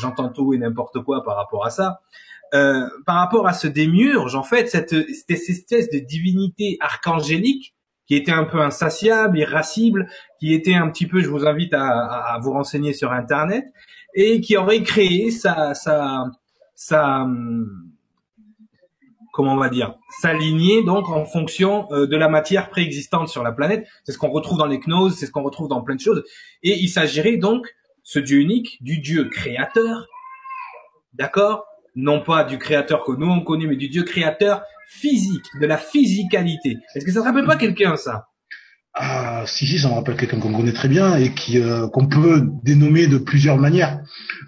j'entends tout et n'importe quoi par rapport à ça. Euh, par rapport à ce démiurge, en fait, cette, cette espèce de divinité archangélique qui était un peu insatiable, irascible, qui était un petit peu, je vous invite à- à vous renseigner sur Internet, et qui aurait créé sa, sa, sa, hum, comment on va dire, s'aligner donc en fonction euh, de la matière préexistante sur la planète. C'est ce qu'on retrouve dans les gnoses, c'est ce qu'on retrouve dans plein de choses. Et il s'agirait donc, ce Dieu unique, du Dieu créateur, d'accord? Non pas du créateur que nous on connaît, mais du Dieu créateur physique, de la physicalité. Est-ce que ça te rappelle pas quelqu'un ça? Ah, si, si, ça me rappelle quelqu'un qu'on connaît très bien et qui euh, qu'on peut dénommer de plusieurs manières.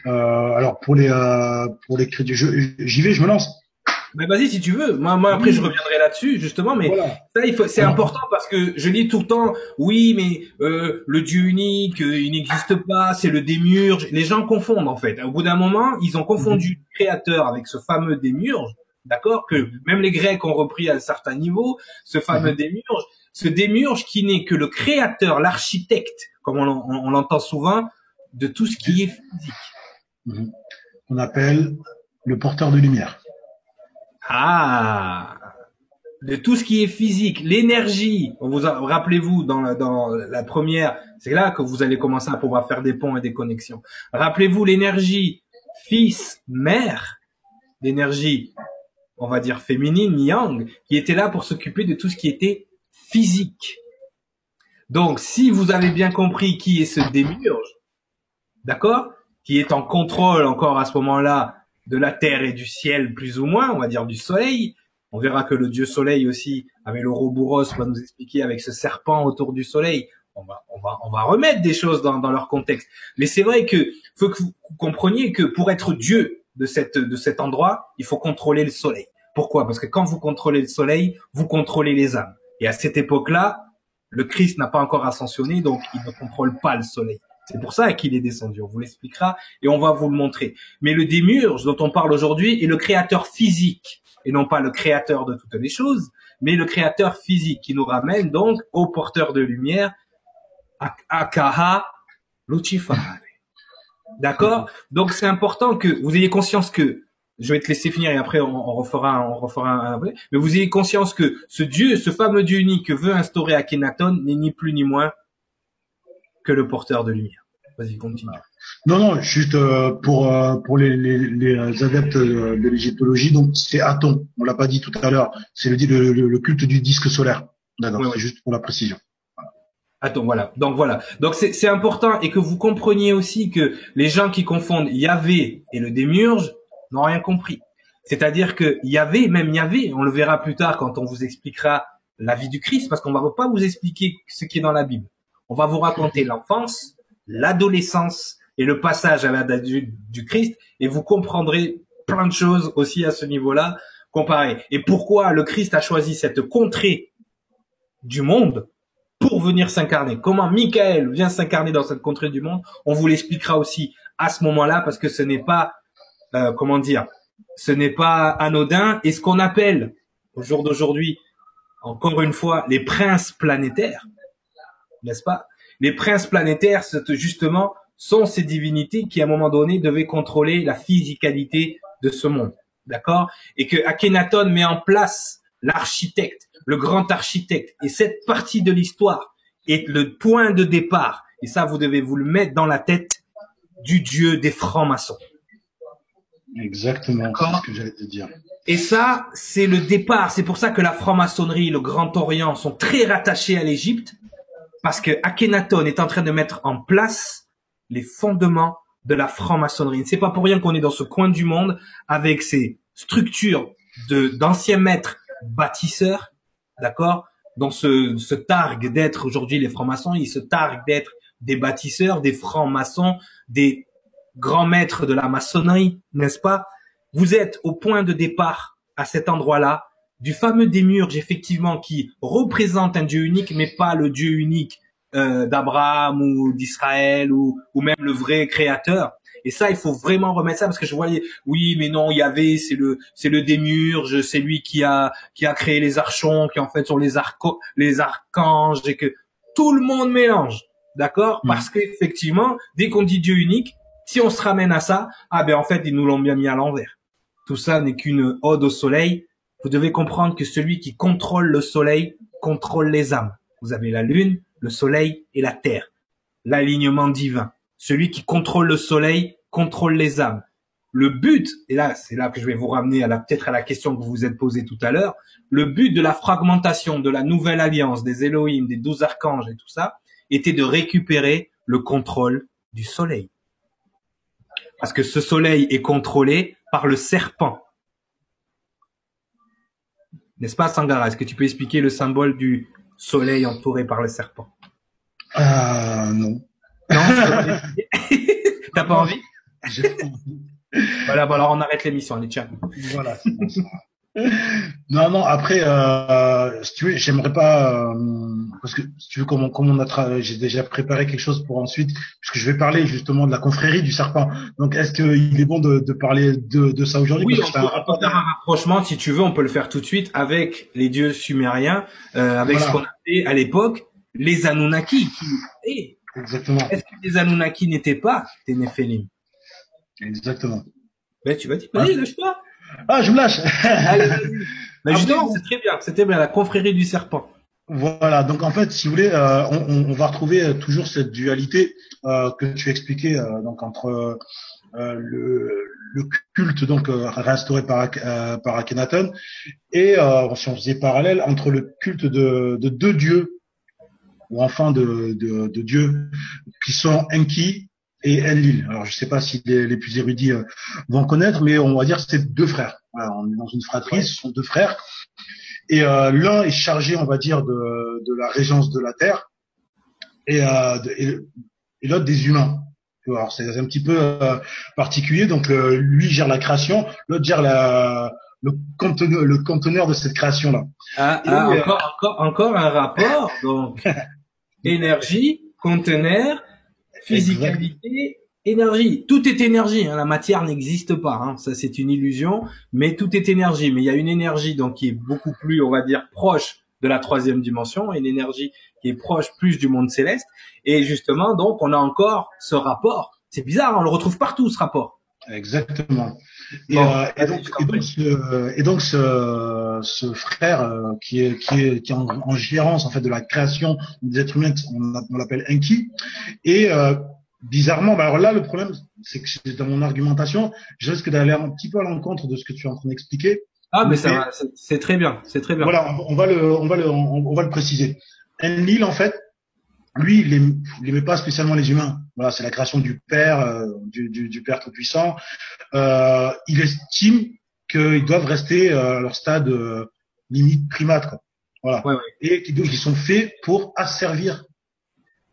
Euh, alors pour les euh, pour les j'y vais, je me lance. Ben vas-y si tu veux. Moi, moi après Oui. je reviendrai là-dessus justement, mais Voilà. Ça, il faut, c'est important parce que je lis tout le temps, oui, mais euh, le Dieu unique, il n'existe pas, c'est le démiurge. Les gens confondent en fait. Au bout d'un moment, ils ont confondu le créateur avec ce fameux démiurge, d'accord Que même les Grecs ont repris à un certain niveau, ce fameux Mhm. démiurge, ce démiurge qui n'est que le créateur, l'architecte, comme on, l'en- on l'entend souvent, de tout ce qui est physique. On appelle le porteur de lumière. Ah de tout ce qui est physique, l'énergie. On vous rappelez-vous dans la, dans la première, c'est là que vous allez commencer à pouvoir faire des ponts et des connexions. Rappelez-vous l'énergie fils mère, l'énergie on va dire féminine yang qui était là pour s'occuper de tout ce qui était physique. Donc si vous avez bien compris qui est ce démiurge, d'accord, qui est en contrôle encore à ce moment-là de la terre et du ciel plus ou moins, on va dire du soleil. On verra que le dieu soleil aussi, avec l'Ouroboros, va nous expliquer avec ce serpent autour du soleil. On va, on va, on va remettre des choses dans, dans leur contexte. Mais c'est vrai que faut que vous compreniez que pour être dieu de cette, de cet endroit, il faut contrôler le soleil. Pourquoi? Parce que quand vous contrôlez le soleil, vous contrôlez les âmes. Et à cette époque-là, le Christ n'a pas encore ascensionné, donc il ne contrôle pas le soleil. C'est pour ça qu'il est descendu. On vous l'expliquera et on va vous le montrer. Mais le démiurge dont on parle aujourd'hui est le créateur physique et non pas le créateur de toutes les choses, mais le créateur physique qui nous ramène donc au porteur de lumière, Ak- Akaha Lucifer. D'accord? Donc c'est important que vous ayez conscience que je vais te laisser finir et après on, on refera on refera un vrai. Mais vous ayez conscience que ce Dieu, ce fameux Dieu unique que veut instaurer Akhenaton n'est ni plus ni moins que le porteur de lumière. Vas-y, continue. Non, non, juste euh, pour euh, pour les, les, les adeptes euh, de l'égyptologie, donc c'est Aton. On l'a pas dit tout à l'heure. C'est le, le, le- culte du disque solaire. D'accord. C'est juste pour la précision. Attends, voilà. Donc voilà. Donc c'est c'est important et que vous compreniez aussi que les gens qui confondent Yahvé et le démiurge n'ont rien compris. C'est-à-dire que Yahvé, même Yahvé, on le verra plus tard quand on vous expliquera la vie du Christ, parce qu'on va pas vous expliquer ce qui est dans la Bible. On va vous raconter l'enfance, l'adolescence et le passage à l'âge adulte du Christ, et vous comprendrez plein de choses aussi à ce niveau-là comparé. Et pourquoi le Christ a choisi cette contrée du monde pour venir s'incarner? Comment Michael vient s'incarner dans cette contrée du monde, on vous l'expliquera aussi à ce moment-là parce que ce n'est pas, euh, comment dire, ce n'est pas anodin. Et ce qu'on appelle au jour d'aujourd'hui, encore une fois, les princes planétaires, n'est-ce pas? Les princes planétaires, justement sont ces divinités qui, à un moment donné, devaient contrôler la physicalité de ce monde. D'accord? Et que Akhenaton met en place l'architecte, le grand architecte. Et cette partie de l'histoire est le point de départ. Et ça, vous devez vous le mettre dans la tête du dieu des francs-maçons. Exactement, c'est ce que j'allais te dire. Et ça, c'est le départ. C'est pour ça que la franc-maçonnerie, le Grand Orient sont très rattachés à l'Égypte, parce que Akhenaton est en train de mettre en place les fondements de la franc-maçonnerie. C'est pas pour rien qu'on est dans ce coin du monde avec ces structures de d'anciens maîtres bâtisseurs, d'accord, dans ce, ce targue d'être aujourd'hui les francs-maçons, ils se targuent d'être des bâtisseurs, des francs-maçons, des grands maîtres de la maçonnerie, n'est-ce pas? Vous êtes au point de départ à cet endroit-là du fameux démiurge effectivement qui représente un Dieu unique, mais pas le Dieu unique euh, d'Abraham ou d'Israël ou, ou même le vrai créateur. Et ça, il faut vraiment remettre ça parce que je voyais, oui, mais non, il y avait, c'est le, c'est le démiurge, c'est lui qui a, qui a créé les archons, qui en fait sont les arco, les archanges et que tout le monde mélange, d'accord? Mm. Parce qu'effectivement, dès qu'on dit Dieu unique, si on se ramène à ça, ah ben en fait ils nous l'ont bien mis à l'envers. Tout ça n'est qu'une ode au soleil. Vous devez comprendre que celui qui contrôle le soleil contrôle les âmes. Vous avez la lune, le soleil et la terre. L'alignement divin. Celui qui contrôle le soleil contrôle les âmes. Le but, et là, c'est là que je vais vous ramener à la, peut-être à la question que vous vous êtes posée tout à l'heure, le but de la fragmentation de la nouvelle alliance des Elohim, des douze archanges et tout ça, était de récupérer le contrôle du soleil. Parce que ce soleil est contrôlé par le serpent. N'est-ce pas, Sangara? Est-ce que tu peux expliquer le symbole du soleil entouré par le serpent? Euh, non. Non, t'as pas envie? Voilà, bon alors on arrête l'émission, allez, tiens. Voilà, non, non. Après, euh, si tu veux, j'aimerais pas euh, parce que si tu veux, comme on, comme on a, j'ai déjà préparé quelque chose pour ensuite, puisque je vais parler justement de la confrérie du serpent. Donc, est-ce qu'il est bon de, de parler de, de ça aujourd'hui? Oui, on peut, un, faire un rapprochement si tu veux. On peut le faire tout de suite avec les dieux sumériens, euh, avec ce qu'on appelait à l'époque les Anunnaki. Qui, Exactement. Est-ce que les Anunnaki n'étaient pas des Néphélim? Exactement. Ben, tu vas dire, vas-y, lâche-toi. Ah, je me lâche. Justement, c'est très bien. C'était bien la confrérie du serpent. Voilà. Donc en fait, si vous voulez, euh, on, on, va retrouver euh, toujours cette dualité euh, que tu expliquais euh, donc entre le, le, culte donc restauré par par Akhenaton et si on faisait parallèle entre le culte de, de deux dieux ou enfin de, de, de dieux qui sont Enki et Enlil. Alors je sais pas si les, les plus érudits euh, vont connaître, mais on va dire que c'est deux frères. Voilà, on est dans une fratrie, ce sont deux frères. Et euh, l'un est chargé, on va dire, de, de la régence de la terre, et, euh, et, et l'autre des humains. Alors c'est un petit peu euh, particulier. Donc euh, lui gère la création, l'autre gère la, le conteneur, le conteneur de cette création là. Ah, ah encore, encore, encore un rapport. Donc énergie, conteneur, physicalité, énergie. Tout est énergie. Hein. La matière n'existe pas. Hein. Ça, c'est une illusion. Mais tout est énergie. Mais il y a une énergie donc qui est beaucoup plus, on va dire, proche de la troisième dimension, et une énergie qui est proche plus du monde céleste. Et justement, donc, on a encore ce rapport. C'est bizarre, on le retrouve partout, ce rapport. Exactement. Et, euh, et, donc, et, donc, ce, et donc ce, ce frère euh, qui est qui est qui est en, en, gérance en fait de la création des êtres humains, on, on l'appelle Enki. Et euh, bizarrement, bah alors là le problème, c'est que dans mon argumentation, je risque d'aller un petit peu à l'encontre de ce que tu es en train d'expliquer. Ah, mais, ça, c'est très bien, c'est très bien. Voilà, on, va le, on va le, on, on va le préciser. Enlil, en fait, lui, il n'aimait pas spécialement les humains. Voilà, c'est la création du Père, euh, du, du, du, Père Tout-Puissant. Euh, il estime qu'ils doivent rester euh, à leur stade euh, limite primate, quoi. Voilà. Ouais, ouais. Et qu'ils sont faits pour asservir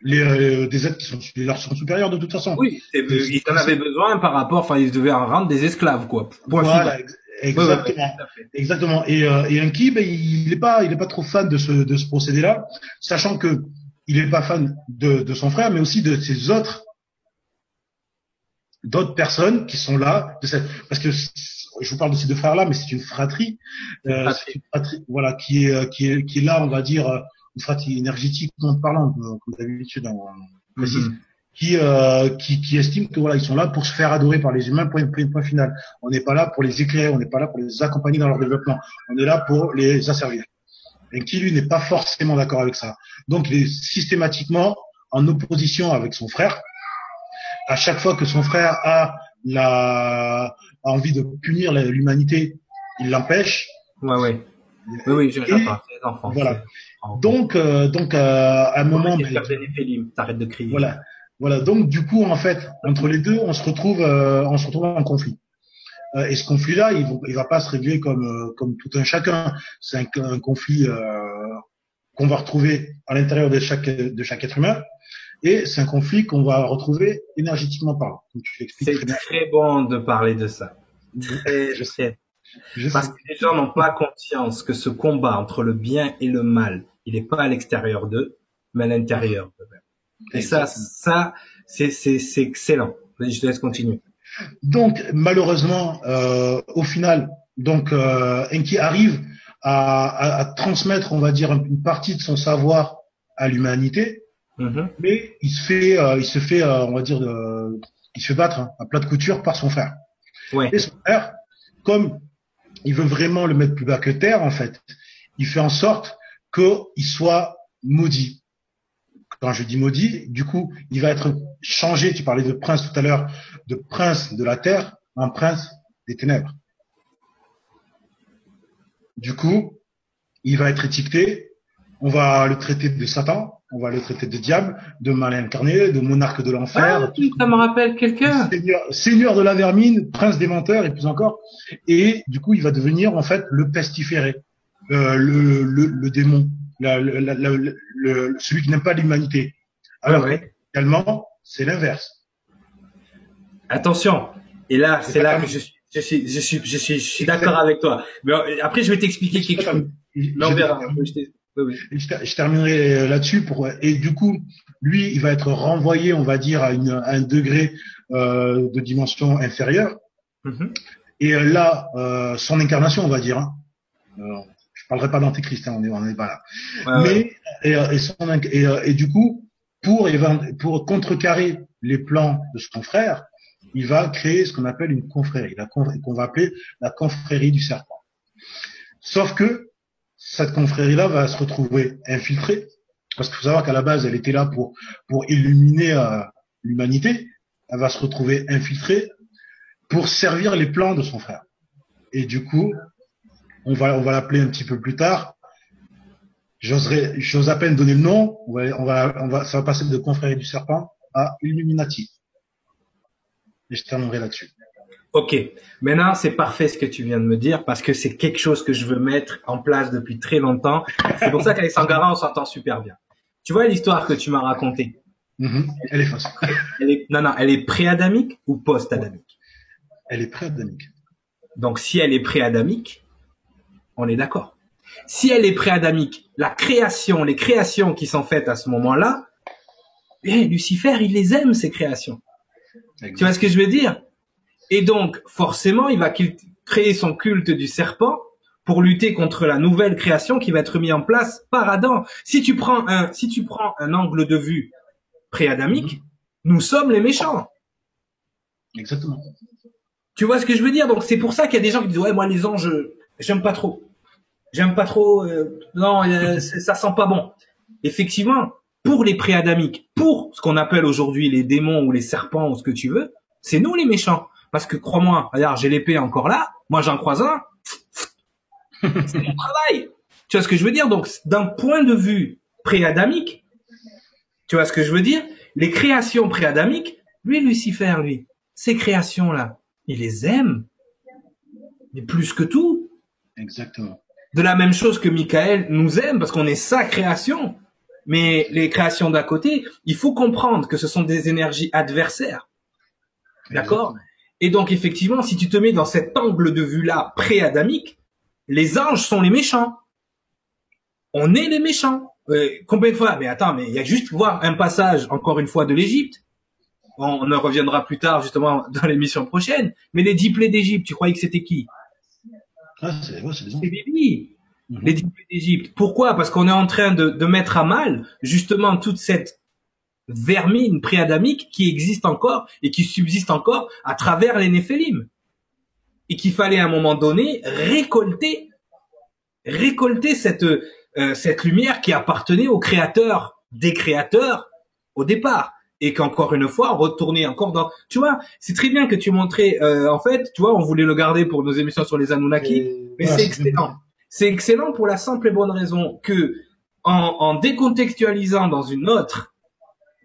les, euh, des êtres qui sont, qui leur sont supérieurs de toute façon. Oui, ils en avaient besoin par rapport, enfin, ils devaient en rendre des esclaves, quoi. voilà, exactement. exactement. Et, euh, et Enki, ben, il n'est pas, il est pas trop fan de ce, de ce procédé-là, sachant que il n'est pas fan de, de, son frère, mais aussi de ses autres d'autres personnes qui sont là, de cette, parce que je vous parle de ces deux frères-là, mais c'est une fratrie, euh, une fratrie, voilà, qui est, qui est, qui est là, on va dire, une fratrie énergétique, en parlant, comme d'habitude, on précise. Mm -hmm. qui, euh, qui, qui estiment que voilà, ils sont là pour se faire adorer par les humains. Point, point, point final. On n'est pas là pour les éclairer, on n'est pas là pour les accompagner dans leur développement. On est là pour les asservir. Et qui lui n'est pas forcément d'accord avec ça. Donc il est systématiquement en opposition avec son frère. À chaque fois que son frère a la a envie de punir l'humanité, il l'empêche. Ouais, ouais. Oui, oui, je Et, Voilà. Donc, euh, donc euh, à un moment, ben, t'arrêtes de crier. Voilà, voilà. Donc, du coup, en fait, entre les deux, on se retrouve, euh, on se retrouve en conflit. Euh, et ce conflit-là, il, il va pas se régler comme euh, comme tout un chacun. C'est un, un, conflit qu'on va retrouver à l'intérieur de chaque de chaque être humain. Et c'est un conflit qu'on va retrouver énergétiquement parlant. C'est très, très bon de parler de ça. Très, je sais. Parce que les gens n'ont pas conscience que ce combat entre le bien et le mal, il n'est pas à l'extérieur d'eux, mais à l'intérieur d'eux-mêmes. Et ça, ça, c'est, c'est, c'est excellent. Je te laisse continuer. Donc, malheureusement, euh, au final, donc euh, Enki arrive à, à, à, transmettre, on va dire, une partie de son savoir à l'humanité, mm-hmm. mais il se fait, euh, il se fait, euh, on va dire, de, il se fait battre hein, à plat de couture par son frère. Ouais. Et son frère, comme il veut vraiment le mettre plus bas que terre, en fait. Il fait en sorte qu'il soit maudit. Quand je dis maudit, du coup, il va être changé, tu parlais de prince tout à l'heure, de prince de la terre en prince des ténèbres. Du coup, il va être étiqueté, on va le traiter de Satan, on va le traiter de diable, de mal incarné, de monarque de l'enfer. Ah, ça me rappelle quelqu'un. Seigneur, seigneur, de la vermine, prince des menteurs et plus encore. Et du coup, il va devenir en fait le pestiféré, euh, le, le, le, démon, la, la, la, le, celui qui n'aime pas l'humanité. Alors ouais. également, c'est l'inverse. Attention. Et là, c'est là que je suis, je suis, je suis, je suis, je suis d'accord avec toi. Mais après, je vais t'expliquer quelque chose. Mais on verra. Je, terminerai euh, là-dessus pour et du coup lui il va être renvoyé on va dire à, une, à un degré euh, de dimension inférieure mm-hmm. et euh, là euh, son incarnation on va dire hein, euh, je parlerai pas d'antéchrist hein, on est on est pas là mais ouais. Et, et, son, et, et, du coup pour pour contrecarrer les plans de son frère il va créer ce qu'on appelle une confrérie qu'on va appeler la confrérie du serpent sauf que cette confrérie-là va se retrouver infiltrée, parce qu'il faut savoir qu'à la base, elle était là pour, pour illuminer euh, l'humanité. Elle va se retrouver infiltrée pour servir les plans de son frère. Et du coup, on va, on va l'appeler un petit peu plus tard. J'oserais, j'ose à peine donner le nom. On va, on va, on va, ça va passer de confrérie du serpent à Illuminati. Et je terminerai là-dessus. Ok, maintenant c'est parfait ce que tu viens de me dire parce que c'est quelque chose que je veux mettre en place depuis très longtemps. C'est pour ça qu'avec Sangara on s'entend super bien. Tu vois l'histoire que tu m'as racontée? Mm-hmm. Elle est fausse. Elle est, non non, elle est pré-adamique ou post-adamique? Elle est pré-adamique. Donc si elle est pré-adamique, on est d'accord. Si elle est pré-adamique, la création, les créations qui sont faites à ce moment-là, eh, Lucifer il les aime ces créations. Exactement. Tu vois ce que je veux dire? Et donc, forcément, il va créer son culte du serpent pour lutter contre la nouvelle création qui va être mise en place par Adam. Si tu prends un, si tu prends un angle de vue pré-adamique, mm-hmm. nous sommes les méchants. Exactement. Tu vois ce que je veux dire? Donc c'est pour ça qu'il y a des gens qui disent ouais moi les anges j'aime pas trop, j'aime pas trop, euh, non euh, ça sent pas bon. Effectivement, pour les pré-adamiques, pour ce qu'on appelle aujourd'hui les démons ou les serpents ou ce que tu veux, c'est nous les méchants. Parce que crois-moi, regarde, j'ai l'épée encore là. Moi, j'en croise un. c'est mon travail. Tu vois ce que je veux dire? Donc, d'un point de vue pré-adamique, tu vois ce que je veux dire? Les créations pré-adamiques, lui, Lucifer, lui, ces créations-là, il les aime. Mais plus que tout. Exactement. De la même chose que Michael nous aime parce qu'on est sa création. Mais les créations d'à côté, il faut comprendre que ce sont des énergies adversaires. D'accord? Et donc, effectivement, si tu te mets dans cet angle de vue-là pré-adamique, les anges sont les méchants. On est les méchants. Euh, combien de fois? Mais attends, mais il y a juste voir un passage, encore une fois, de l'Égypte. On, on en reviendra plus tard, justement, dans l'émission prochaine. Mais les dix plaies d'Égypte, tu croyais que c'était qui? Ah, c'est ouais, les Bibi. Mm -hmm. Les dix plaies d'Égypte. Pourquoi? Parce qu'on est en train de, de mettre à mal, justement, toute cette vermine préadamique qui existe encore et qui subsiste encore à travers les Néphélim. Et qu'il fallait à un moment donné récolter, récolter cette, euh, cette lumière qui appartenait au créateur des créateurs au départ et qu'encore une fois retourner encore dans tu vois c'est très bien que tu montrais euh, en fait tu vois on voulait le garder pour nos émissions sur les Anunnaki mais c'est excellent. C'est excellent pour la simple et bonne raison que en, en décontextualisant dans une autre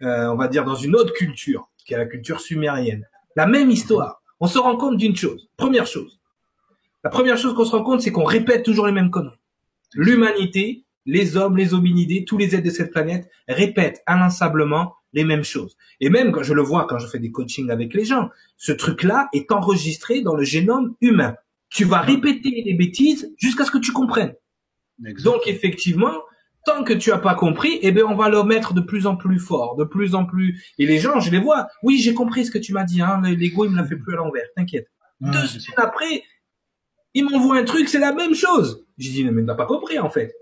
euh, on va dire dans une autre culture qui est la culture sumérienne la même histoire on se rend compte d'une chose première chose. La première chose qu'on se rend compte c'est qu'on répète toujours les mêmes conneries. L'humanité les hommes, les hominidés, tous les êtres de cette planète répètent inlassablement les mêmes choses. Et même quand je le vois quand je fais des coachings avec les gens, ce truc-là est enregistré dans le génome humain. Tu vas répéter les bêtises jusqu'à ce que tu comprennes. Donc effectivement, tant que tu as pas compris, eh bien on va le mettre de plus en plus fort, de plus en plus. Et les gens, je les vois. Oui, j'ai compris ce que tu m'as dit. Hein. L'ego, il me l'a fait plus à l'envers. T'inquiète. Deux semaines après, il m'envoie un truc, c'est la même chose. Je dis mais t'as pas compris en fait.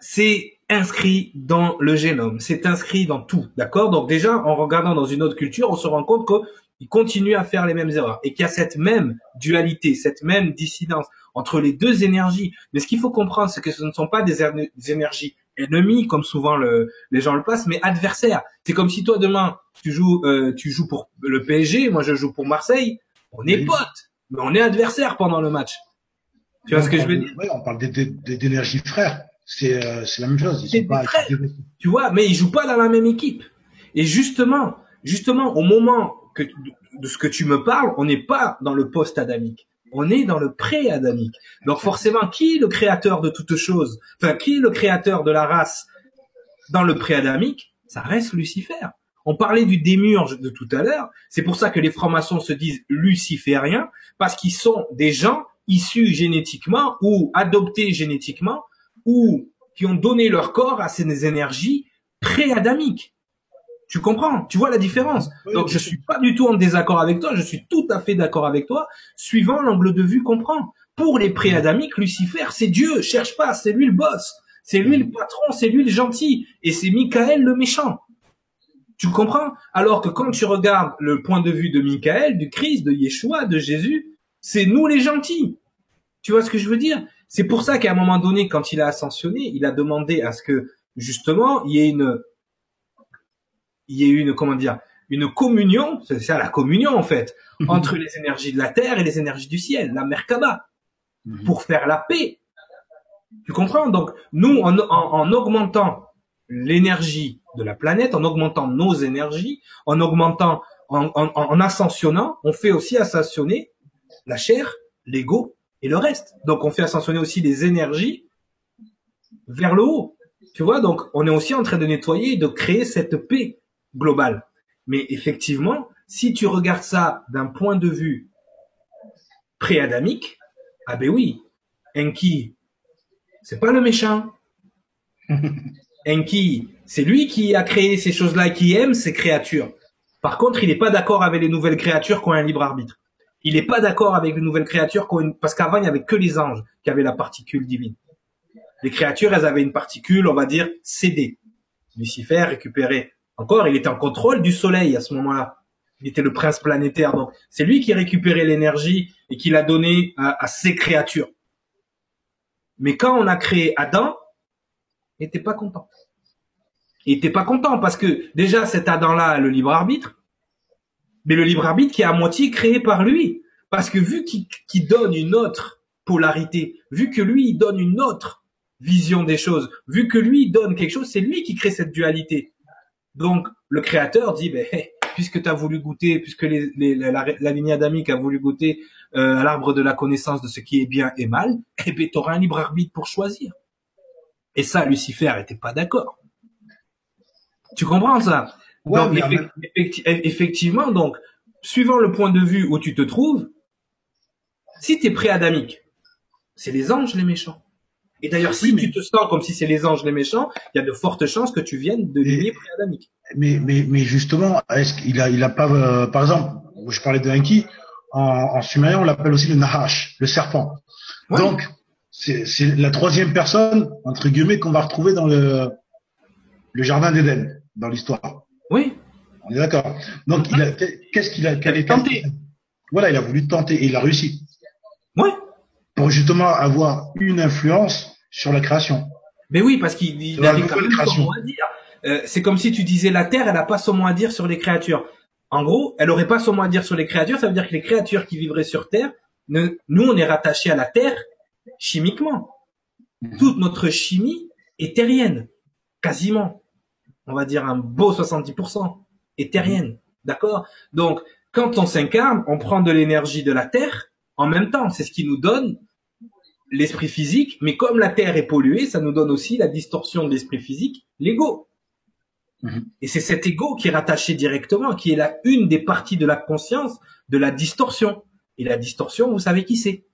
C'est inscrit dans le génome, c'est inscrit dans tout, d'accord? Donc déjà, en regardant dans une autre culture, on se rend compte qu'il continue à faire les mêmes erreurs et qu'il y a cette même dualité, cette même dissidence entre les deux énergies. Mais ce qu'il faut comprendre, c'est que ce ne sont pas des, énergies ennemies, comme souvent le, les gens le passent, mais adversaires. C'est comme si toi demain tu joues, euh, tu joues pour le PSG, moi je joue pour Marseille. On est potes, mais on est adversaires pendant le match. Tu vois ce que je veux dire? Oui, on parle d'énergie frère c'est euh, c'est la même chose. Ils sont pas tu vois, mais ils jouent pas dans la même équipe. Et justement, justement, au moment que de ce que tu me parles, on n'est pas dans le post-adamique. On est dans le pré-adamique. Donc forcément, qui est le créateur de toutes choses? Enfin, qui est le créateur de la race dans le pré-adamique? Ça reste Lucifer. On parlait du démurge de tout à l'heure. C'est pour ça que les francs-maçons se disent lucifériens, parce qu'ils sont des gens issus génétiquement ou adoptés génétiquement ou qui ont donné leur corps à ces énergies pré-adamiques. Tu comprends? Tu vois la différence? Donc je suis pas du tout en désaccord avec toi, je suis tout à fait d'accord avec toi, suivant l'angle de vue qu'on prend. Pour les pré-adamiques, Lucifer, c'est Dieu, cherche pas, c'est lui le boss, c'est lui le patron, c'est lui le gentil, et c'est Michael le méchant. Tu comprends? Alors que quand tu regardes le point de vue de Michael, du Christ, de Yeshua, de Jésus, c'est nous les gentils. Tu vois ce que je veux dire? C'est pour ça qu'à un moment donné, quand il a ascensionné, il a demandé à ce que justement il y ait une, il y ait une comment dire, une communion, c'est ça la communion en fait, entre les énergies de la terre et les énergies du ciel, la Merkaba, mhm. pour faire la paix. Tu comprends? Donc nous, en, en augmentant l'énergie de la planète, en augmentant nos énergies, en augmentant, en, en ascensionnant, on fait aussi ascensionner la chair, l'ego et le reste. Donc on fait ascensionner aussi les énergies vers le haut. Tu vois, donc on est aussi en train de nettoyer, de créer cette paix globale. Mais effectivement, si tu regardes ça d'un point de vue pré-adamique, ah ben oui, Enki, c'est pas le méchant. Enki, c'est lui qui a créé ces choses-là, qui aime ces créatures. Par contre, il n'est pas d'accord avec les nouvelles créatures qui ont un libre arbitre il n'est pas d'accord avec les nouvelles créatures parce qu'avant il n'y avait que les anges qui avaient la particule divine. Les créatures, elles avaient une particule, on va dire, cédée. Lucifer récupérait. Encore, il était en contrôle du soleil à ce moment-là. Il était le prince planétaire. Donc, c'est lui qui récupérait l'énergie et qui l'a donnée à, ses créatures. Mais quand on a créé Adam, il n'était pas content. Il n'était pas content parce que déjà cet Adam-là a le libre arbitre mais le libre arbitre qui est à moitié créé par lui. Parce que vu qu'il donne une autre polarité, vu que lui donne une autre vision des choses, vu que lui donne quelque chose, c'est lui qui crée cette dualité. Donc le créateur dit, ben, puisque tu as voulu goûter, puisque les, la, lignée adamique a voulu goûter euh, l'arbre de la connaissance de ce qui est bien et mal, eh ben, tu auras un libre arbitre pour choisir. Et ça, Lucifer était pas d'accord. Tu comprends ça? Donc, effectivement, donc, suivant le point de vue où tu te trouves, si tu es pré-adamique, c'est les anges les méchants. Et d'ailleurs, si tu te sens comme si c'est les anges les méchants, il y a de fortes chances que tu viennes de lignée pré-adamique. Mais, mais, mais justement, est-ce qu'il a, il a pas, euh, par exemple, je parlais de Enki, en, en sumérien, on l'appelle aussi le Nahash, le serpent. Donc, c'est la troisième personne, entre guillemets, qu'on va retrouver dans le, le jardin d'Éden dans l'histoire. Oui. On est d'accord. Donc, il a, qu'est-ce qu'il a, Il a tenté. Voilà, il a voulu tenter et il a réussi. Oui. Pour justement avoir une influence sur la création. Mais oui, parce qu'il il avait quand même son création. mot à dire. Euh, c'est comme si tu disais la Terre, elle n'a pas son mot à dire sur les créatures. En gros, elle aurait pas son mot à dire sur les créatures, ça veut dire que les créatures qui vivraient sur Terre, ne- nous, on est rattachés à la Terre chimiquement. Mhm. Toute notre chimie est terrienne, quasiment. On va dire un beau 70% est terrienne, d'accord? Donc, quand on s'incarne, on prend de l'énergie de la Terre en même temps. C'est ce qui nous donne l'esprit physique, mais comme la Terre est polluée, ça nous donne aussi la distorsion de l'esprit physique, l'ego. Mhm. Et c'est cet ego qui est rattaché directement, qui est la une des parties de la conscience de la distorsion. Et la distorsion, vous savez qui c'est?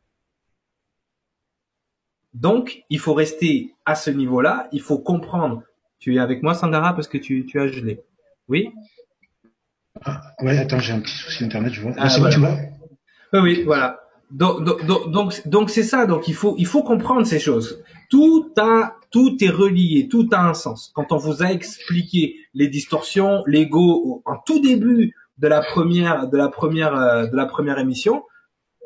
Donc, il faut rester à ce niveau-là, il faut comprendre. Tu es avec moi, Sandara, parce que tu, tu as gelé. Oui? Ah, ouais, attends, j'ai un petit souci internet, je vois. Ah, Ah, c'est bon, voilà. tu vois? Oui, oui, voilà. Donc, donc, donc, donc, donc c'est ça. Donc, il faut, il faut comprendre ces choses. Tout a, tout est relié, tout a un sens. Quand on vous a expliqué les distorsions, l'ego en tout début de la première, de la première, euh, de la première émission,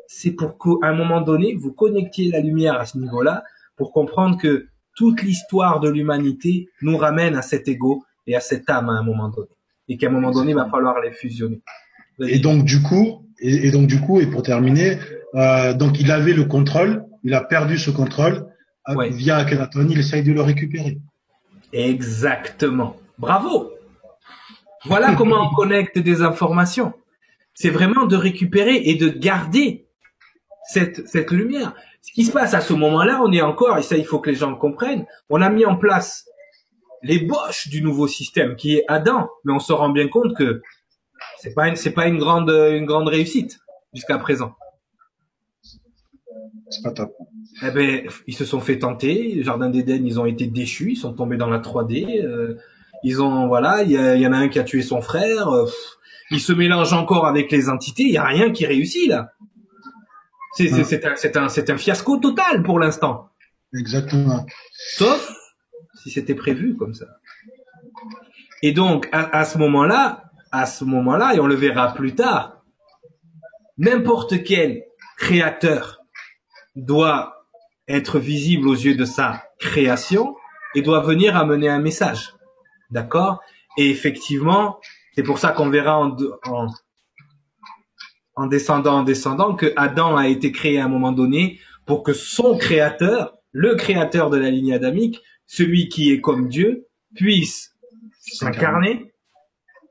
c'est pour qu'à un moment donné, vous connectiez la lumière à ce niveau-là pour comprendre que toute l'histoire de l'humanité nous ramène à cet ego et à cette âme à un moment donné. Et qu'à un moment donné, il va falloir les fusionner. Et donc du coup, et, et donc du coup, et pour terminer, euh, donc il avait le contrôle, il a perdu ce contrôle euh, Ouais. via Akhenaton, il essaye de le récupérer. Exactement. Bravo. Voilà comment on connecte des informations. C'est vraiment de récupérer et de garder cette, cette lumière. Ce qui se passe à ce moment-là, on est encore, et ça il faut que les gens le comprennent, on a mis en place les boches du nouveau système qui est Adam, mais on se rend bien compte que c'est pas c'est pas une grande, une grande réussite jusqu'à présent. C'est pas top. Eh ben, ils se sont fait tenter. Le Jardin d'Éden, ils ont été déchus. Ils sont tombés dans la 3D. euh, ils ont, voilà, il y, en a un qui a tué son frère. euh, ils se mélangent encore avec les entités. Il y a rien qui réussit là. C'est c'est- Ouais. c'est un, fiasco total pour l'instant. Exactement. Sauf si c'était prévu comme ça. Et donc, à, à ce moment-là, à ce moment-là, et on le verra plus tard, n'importe quel créateur doit être visible aux yeux de sa création et doit venir amener un message. D'accord? Et effectivement, c'est pour ça qu'on verra en, en, en descendant, en descendant, que Adam a été créé à un moment donné pour que son créateur, le créateur de la ligne adamique, celui qui est comme Dieu, puisse s'incarner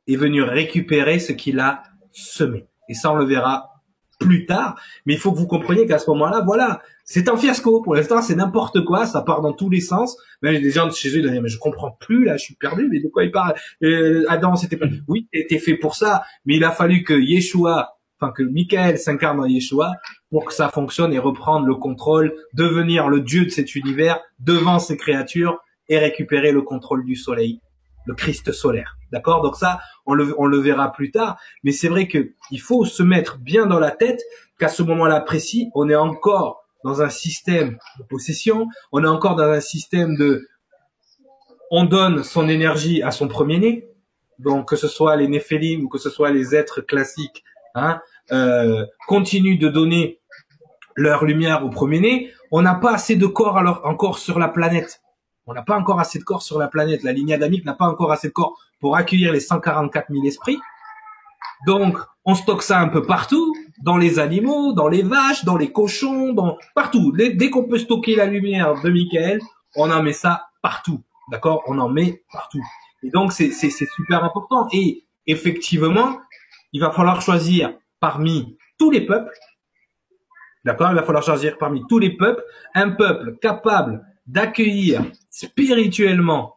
et venir récupérer ce qu'il a semé. Et ça, on le verra plus tard. Mais il faut que vous compreniez qu'à ce moment-là, voilà, c'est un fiasco. Pour l'instant, c'est n'importe quoi. Ça part dans tous les sens. Même les gens de chez eux, ils disent, mais je comprends plus, là, je suis perdu. Mais de quoi il parle? Euh, Adam, c'était pas, oui, t'es fait pour ça. Mais il a fallu que Yeshua, enfin, que Michael s'incarne en Yeshua pour que ça fonctionne et reprendre le contrôle, devenir le Dieu de cet univers devant ses créatures et récupérer le contrôle du soleil, le Christ solaire. D'accord? Donc ça, on le, on le verra plus tard. Mais c'est vrai que il faut se mettre bien dans la tête qu'à ce moment-là précis, on est encore dans un système de possession, on est encore dans un système de, on donne son énergie à son premier-né, donc que ce soit les néphélim ou que ce soit les êtres classiques, hein, euh, continuent de donner leur lumière au premier-né. On n'a pas assez de corps alors encore sur la planète. On n'a pas encore assez de corps sur la planète. La ligne adamique n'a pas encore assez de corps pour accueillir les 144 000 esprits. Donc, on stocke ça un peu partout, dans les animaux, dans les vaches, dans les cochons, dans partout. Dès, qu'on peut stocker la lumière de Michael, on en met ça partout. D'accord? On en met partout. Et donc, c'est super important. Et effectivement, il va falloir choisir parmi tous les peuples, d'accord? Il va falloir choisir parmi tous les peuples un peuple capable d'accueillir spirituellement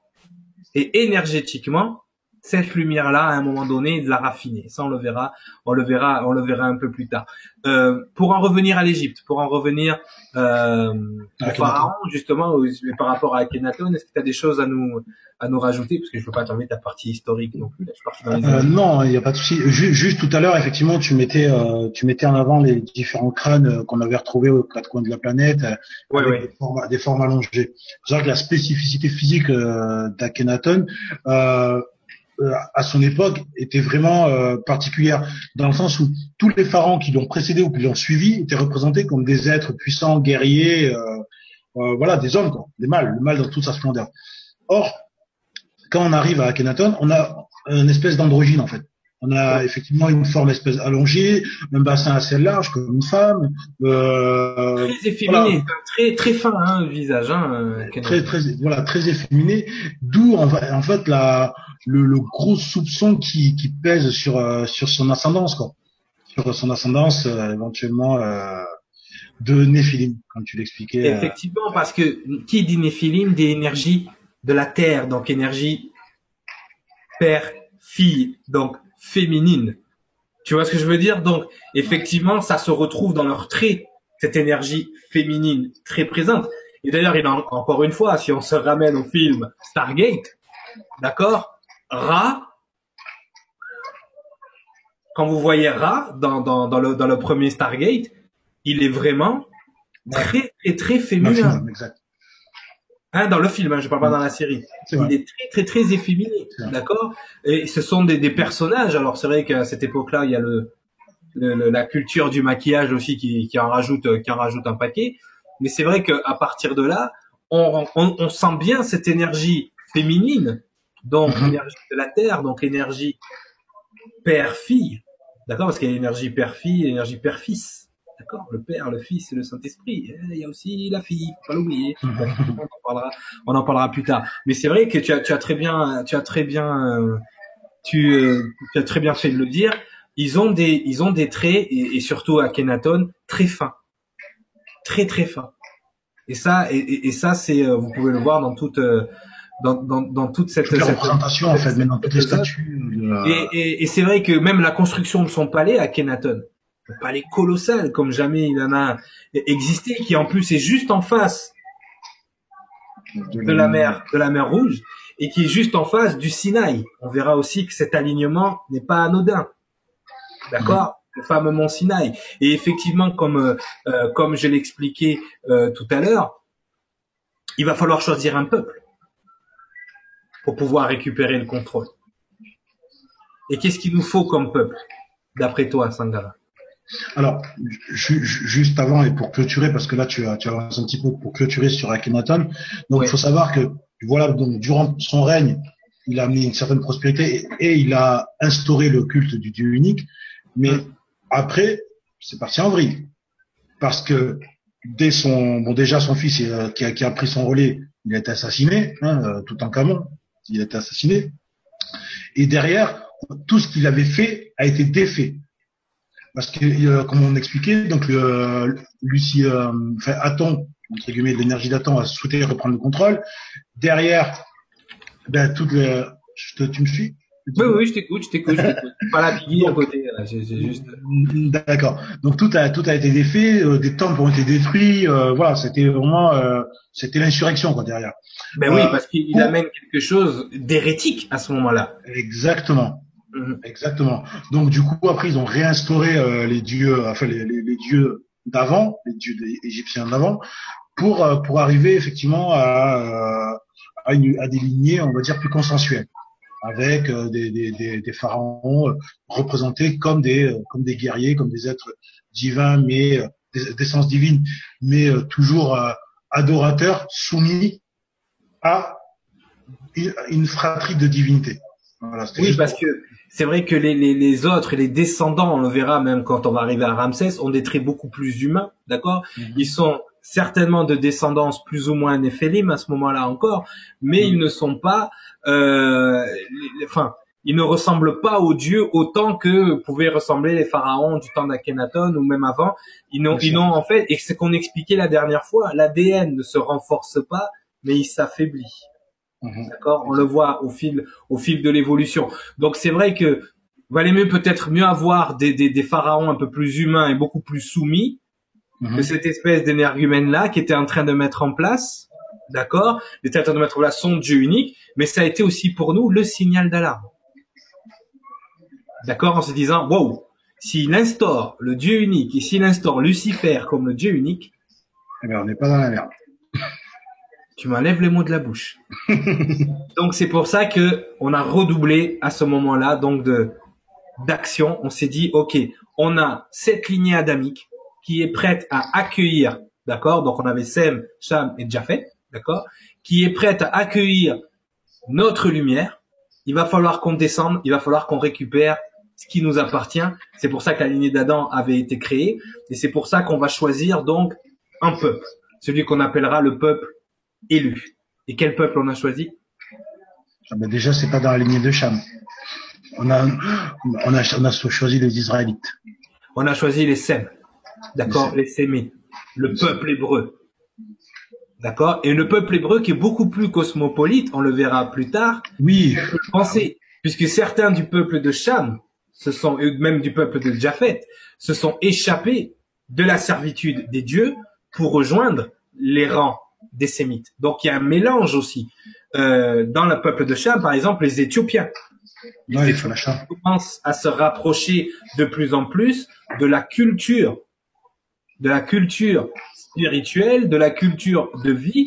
et énergétiquement cette lumière-là à un moment donné de la raffiner. Ça, on le verra, on le verra, on le verra un peu plus tard. Euh, pour en revenir à l'Égypte, pour en revenir euh, au pharaon, justement, par rapport à Akhenaton, est-ce que tu as des choses à nous à nous rajouter? Parce que je veux pas terminer ta partie historique non plus. euh, non, il n'y a pas de souci. Juste, tout à l'heure, effectivement, tu mettais euh, tu mettais en avant les différents crânes euh, qu'on avait retrouvés aux quatre coins de la planète euh, avec Des, formes, des, formes, allongées. C'est que la spécificité physique euh, d'Akhenaton euh, à son époque était vraiment euh, particulière dans le sens où tous les pharaons qui l'ont précédé ou qui l'ont suivi étaient représentés comme des êtres puissants, guerriers, euh, euh, voilà, des hommes, quoi, des mâles, le mâle dans toute sa splendeur. Or, quand on arrive à Akhenaton, on a une espèce d'androgyne en fait. On a effectivement une forme espèce allongée, un bassin assez large comme une femme. Euh, très efféminé, très très fin hein, le visage. Hein, très très voilà très efféminé. D'où en fait la le, le, gros soupçon qui, qui pèse sur euh, sur son ascendance quoi, sur son ascendance euh, éventuellement euh, de Néphilim, comme tu l'expliquais. Effectivement, parce que qui dit Néphilim dit énergie de la terre, donc énergie père fille, donc féminine. Tu vois ce que je veux dire? Donc effectivement, ça se retrouve dans leurs traits, cette énergie féminine très présente. Et d'ailleurs, il a encore une fois, si on se ramène au film Stargate, d'accord? Ra, quand vous voyez Ra dans, dans, dans, le, dans le premier Stargate, il est vraiment très, très, très féminin. Hein, dans le film, hein, je parle pas dans la série. il est très, très, très efféminé, d'accord? Et ce sont des, des personnages. Alors c'est vrai qu'à cette époque-là, il y a le, le, la culture du maquillage aussi qui, qui en rajoute, qui en rajoute un paquet. Mais c'est vrai qu'à partir de là, on, on, on, sent bien cette énergie féminine donc mhm. l'énergie de la terre, donc l'énergie père-fille, d'accord Parce qu'il y a l'énergie père-fille et l'énergie père-fils, d'accord Le père, le fils et le Saint-Esprit. Il y a aussi la fille, faut pas l'oublier. Mhm. on, en parlera, on en parlera plus tard. Mais c'est vrai que tu as, tu as très bien, tu as très bien, euh, tu, euh, tu, as très bien fait de le dire. Ils ont des, ils ont des traits et, et surtout à Kenaton très fins, très très fins. Et ça, et, et ça, c'est, euh, vous pouvez le voir dans toute dans, dans, dans toute cette, cette représentation en fait, mais dans toutes les statues. Et, et, et c'est vrai que même la construction de son palais à Kenaton, un palais colossal comme jamais il en a existé, qui en plus est juste en face de la mer, de la mer Rouge, et qui est juste en face du Sinaï. On verra aussi que cet alignement n'est pas anodin. D'accord? Le fameux mont Sinaï. Et effectivement, comme euh, euh comme je l'expliquais euh, tout à l'heure, il va falloir choisir un peuple pour pouvoir récupérer le contrôle. Et qu'est-ce qu'il nous faut comme peuple, d'après toi, Sangara? Alors, juste avant et pour clôturer, parce que là tu as, tu as un petit peu pour clôturer sur Akhenaton. Donc il faut savoir que voilà, donc durant son règne, il a mis une certaine prospérité et, il a instauré le culte du Dieu unique. Mais après, c'est parti en vrille, parce que dès son, bon déjà son fils euh, qui, a, qui, a, pris son relais, il a été assassiné, hein, euh, tout en Camon, il a été assassiné. Et derrière, tout ce qu'il avait fait a été défait. Parce que, euh, comme on expliquait, donc le, Lucie, euh, enfin, Aton, entre guillemets, l'énergie d'Aton a souhaité reprendre le contrôle. Derrière, ben, toutes les, tu me suis? Oui, oui, je t'écoute, je t'écoute, Pas la à côté, j'ai juste. D'accord. Donc tout a tout a été défait, euh, des temples ont été détruits, euh, voilà, c'était vraiment, euh, c'était l'insurrection quoi derrière. Ben oui, parce qu'il amène quelque chose d'hérétique à ce moment-là. Exactement. Mhm. Exactement. Donc du coup après ils ont réinstauré les dieux, enfin les, les, les dieux d'avant, les dieux égyptiens d'avant, pour pour arriver effectivement à à, une, à des lignées, on va dire plus consensuelles avec euh, des, des, des, pharaons euh, représentés comme des euh, comme des guerriers, comme des êtres divins, mais d'essence divine, mais toujours adorateurs, soumis à une, fratrie de divinité. oui, parce que c'est vrai que les, les, les, autres et les descendants, on le verra même quand on va arriver à Ramsès, ont des traits beaucoup plus humains, d'accord? Mhm. Ils sont certainement de descendance plus ou moins néphélim à ce moment-là encore, mais ils ne sont pas euh, enfin, ils ne ressemblent pas aux dieux autant que pouvaient ressembler les pharaons du temps d'Akhenaton ou même avant. Ils n'ont, ils n'ont en fait, et c'est qu'on expliquait la dernière fois, l'ADN ne se renforce pas, mais il s'affaiblit. Mhm. D'accord? On le voit au fil, au fil de l'évolution. Donc c'est vrai que valait mieux peut-être mieux avoir des, des, des, pharaons un peu plus humains et beaucoup plus soumis mhm. que cette espèce d'énergumène là qui était en train de mettre en place. D'accord Il était en train de mettre en place son Dieu unique, mais ça a été aussi pour nous le signal d'alarme. D'accord En se disant, wow, s'il instaure le Dieu unique et s'il instaure Lucifer comme le Dieu unique, eh on n'est pas dans la merde tu m'enlèves les mots de la bouche. donc c'est pour ça que on a redoublé à ce moment-là donc de d'action. On s'est dit ok, on a cette lignée adamique qui est prête à accueillir, d'accord. Donc on avait Sem, Sham et Jafet, d'accord, qui est prête à accueillir notre lumière. Il va falloir qu'on descende, il va falloir qu'on récupère ce qui nous appartient. C'est pour ça que la lignée d'Adam avait été créée et c'est pour ça qu'on va choisir donc un peuple, celui qu'on appellera le peuple élu. Et quel peuple on a choisi? Ah ben Déjà, c'est pas dans la lignée de Cham. On a, on a, on a choisi les Israélites. On a choisi les Sem. D'accord Les Sémites. Le peuple hébreu. D'accord Et le peuple hébreu qui est beaucoup plus cosmopolite, on le verra plus tard. Oui. Pensez, puisque certains du peuple de Cham, ce sont même du peuple de Japhet, se sont échappés de la servitude des dieux pour rejoindre les rangs des Sémites. Donc il y a un mélange aussi. Euh, dans le peuple de Cham, par exemple, les Éthiopiens. ils commencent à se rapprocher de plus en plus de la culture, de la culture spirituelle, de la culture de vie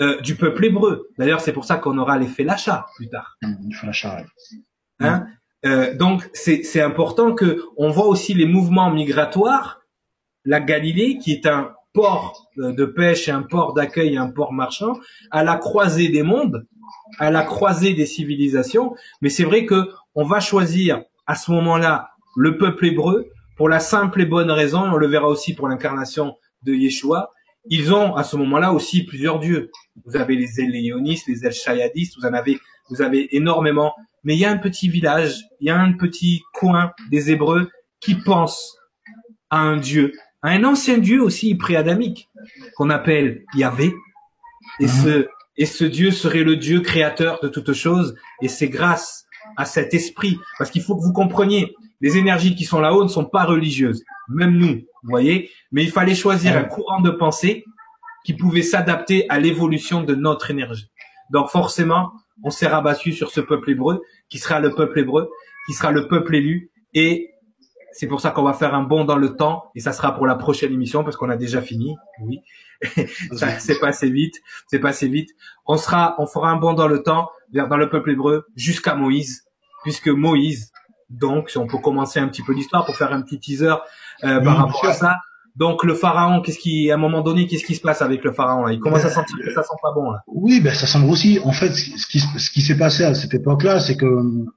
euh, du peuple hébreu. D'ailleurs, c'est pour ça qu'on aura l'effet l'achat plus tard. Mmh, hein euh, donc c'est important que on voit aussi les mouvements migratoires. La Galilée, qui est un port de pêche et un port d'accueil un port marchand, à la croisée des mondes, à la croisée des civilisations. Mais c'est vrai que on va choisir à ce moment-là le peuple hébreu pour la simple et bonne raison, on le verra aussi pour l'incarnation de Yeshua, ils ont à ce moment-là aussi plusieurs dieux. Vous avez les Eléonistes, les El vous en avez, vous avez énormément. Mais il y a un petit village, il y a un petit coin des Hébreux qui pensent à un dieu un ancien dieu aussi préadamique qu'on appelle Yahvé. Et ce, et ce dieu serait le dieu créateur de toutes choses. Et c'est grâce à cet esprit, parce qu'il faut que vous compreniez, les énergies qui sont là-haut ne sont pas religieuses, même nous, vous voyez. Mais il fallait choisir un courant de pensée qui pouvait s'adapter à l'évolution de notre énergie. Donc forcément, on s'est rabattu sur ce peuple hébreu, qui sera le peuple hébreu, qui sera le peuple élu, et c'est pour ça qu'on va faire un bond dans le temps et ça sera pour la prochaine émission parce qu'on a déjà fini. Oui, ça c'est passé vite, c'est passé vite. On sera, on fera un bond dans le temps vers dans le peuple hébreu jusqu'à Moïse, puisque Moïse, donc si on peut commencer un petit peu l'histoire pour faire un petit teaser euh, par rapport à ça. Donc le pharaon, qu'est-ce qui, à un moment donné, qu'est-ce qui se passe avec le pharaon là? Il commence à ben, sentir que ça sent pas bon là. Oui, ben ça sent aussi. En fait, ce qui, ce qui s'est passé à cette époque-là, c'est que,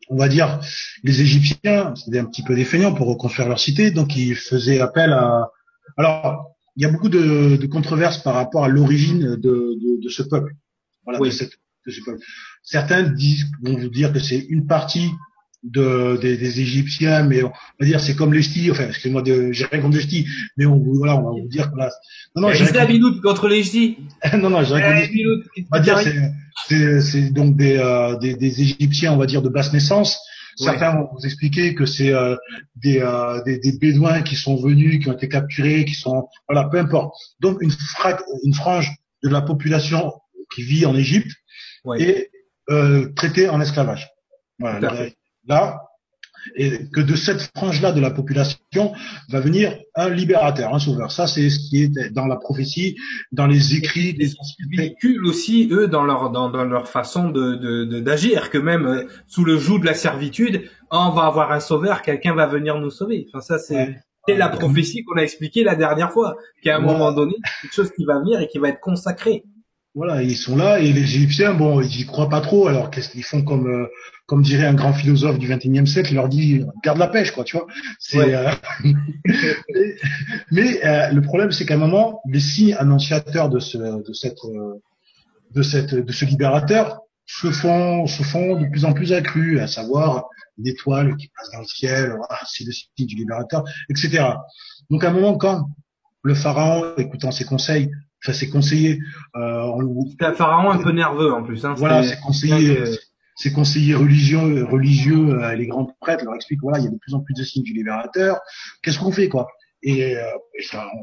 on va dire, les Égyptiens, c'était un petit peu des feignants pour reconstruire leur cité, donc ils faisaient appel à. Alors, il y a beaucoup de, de controverses par rapport à l'origine de, de, de, ce peuple. Voilà, de, cette, de ce peuple. Certains disent, vont vous dire que c'est une partie de, des, des, Égyptiens, mais on va dire c'est comme les ch'tis, enfin excusez-moi, j'ai rien contre les ch'tis, mais on, voilà, on va vous dire que là, non non, j'ai rien contre... contre les ch'tis. non non, j'ai rien contre On va dire c'est c'est donc des, euh, des, des Égyptiens, on va dire de basse naissance. Certains vont vous expliquer que c'est euh, des, euh, des, des bédouins qui sont venus, qui ont été capturés, qui sont voilà, peu importe. Donc une, une frange de la population qui vit en Égypte est euh, traitée en esclavage. Voilà, là, et que de cette frange-là de la population va venir un libérateur, un sauveur. Ça, c'est ce qui est dans la prophétie, dans les écrits des véhicules aussi eux dans leur dans, dans leur façon de d'agir, de, que même euh, sous le joug de la servitude, on va avoir un sauveur, quelqu'un va venir nous sauver. Enfin, ça c'est la prophétie qu'on a expliquée la dernière fois, qu'à un moment donné, quelque chose qui va venir et qui va être consacré. Voilà, ils sont là et les Égyptiens, bon, ils y croient pas trop. Alors qu'est-ce qu'ils font comme euh, comme dirait un grand philosophe du XXIe siècle, il leur dit garde la pêche, quoi, tu vois. C'est euh, mais, euh, le problème, c'est qu'à un moment, les signes annonciateurs de ce de cette de cette de ce libérateur se font se font de plus en plus accrus, à savoir une étoile qui passe dans le ciel, c'est le signe du libérateur, etc. Donc à un moment, quand le pharaon, écoutant ses conseils, enfin c'est conseillé. Euh, c'est un pharaon un peu nerveux en plus. Hein, voilà, c'est conseillé. Ces conseillers religieux, religieux, euh, les grands prêtres leur expliquent voilà, il y a de plus en plus de signes du libérateur. Qu'est-ce qu'on fait quoi? Et, euh,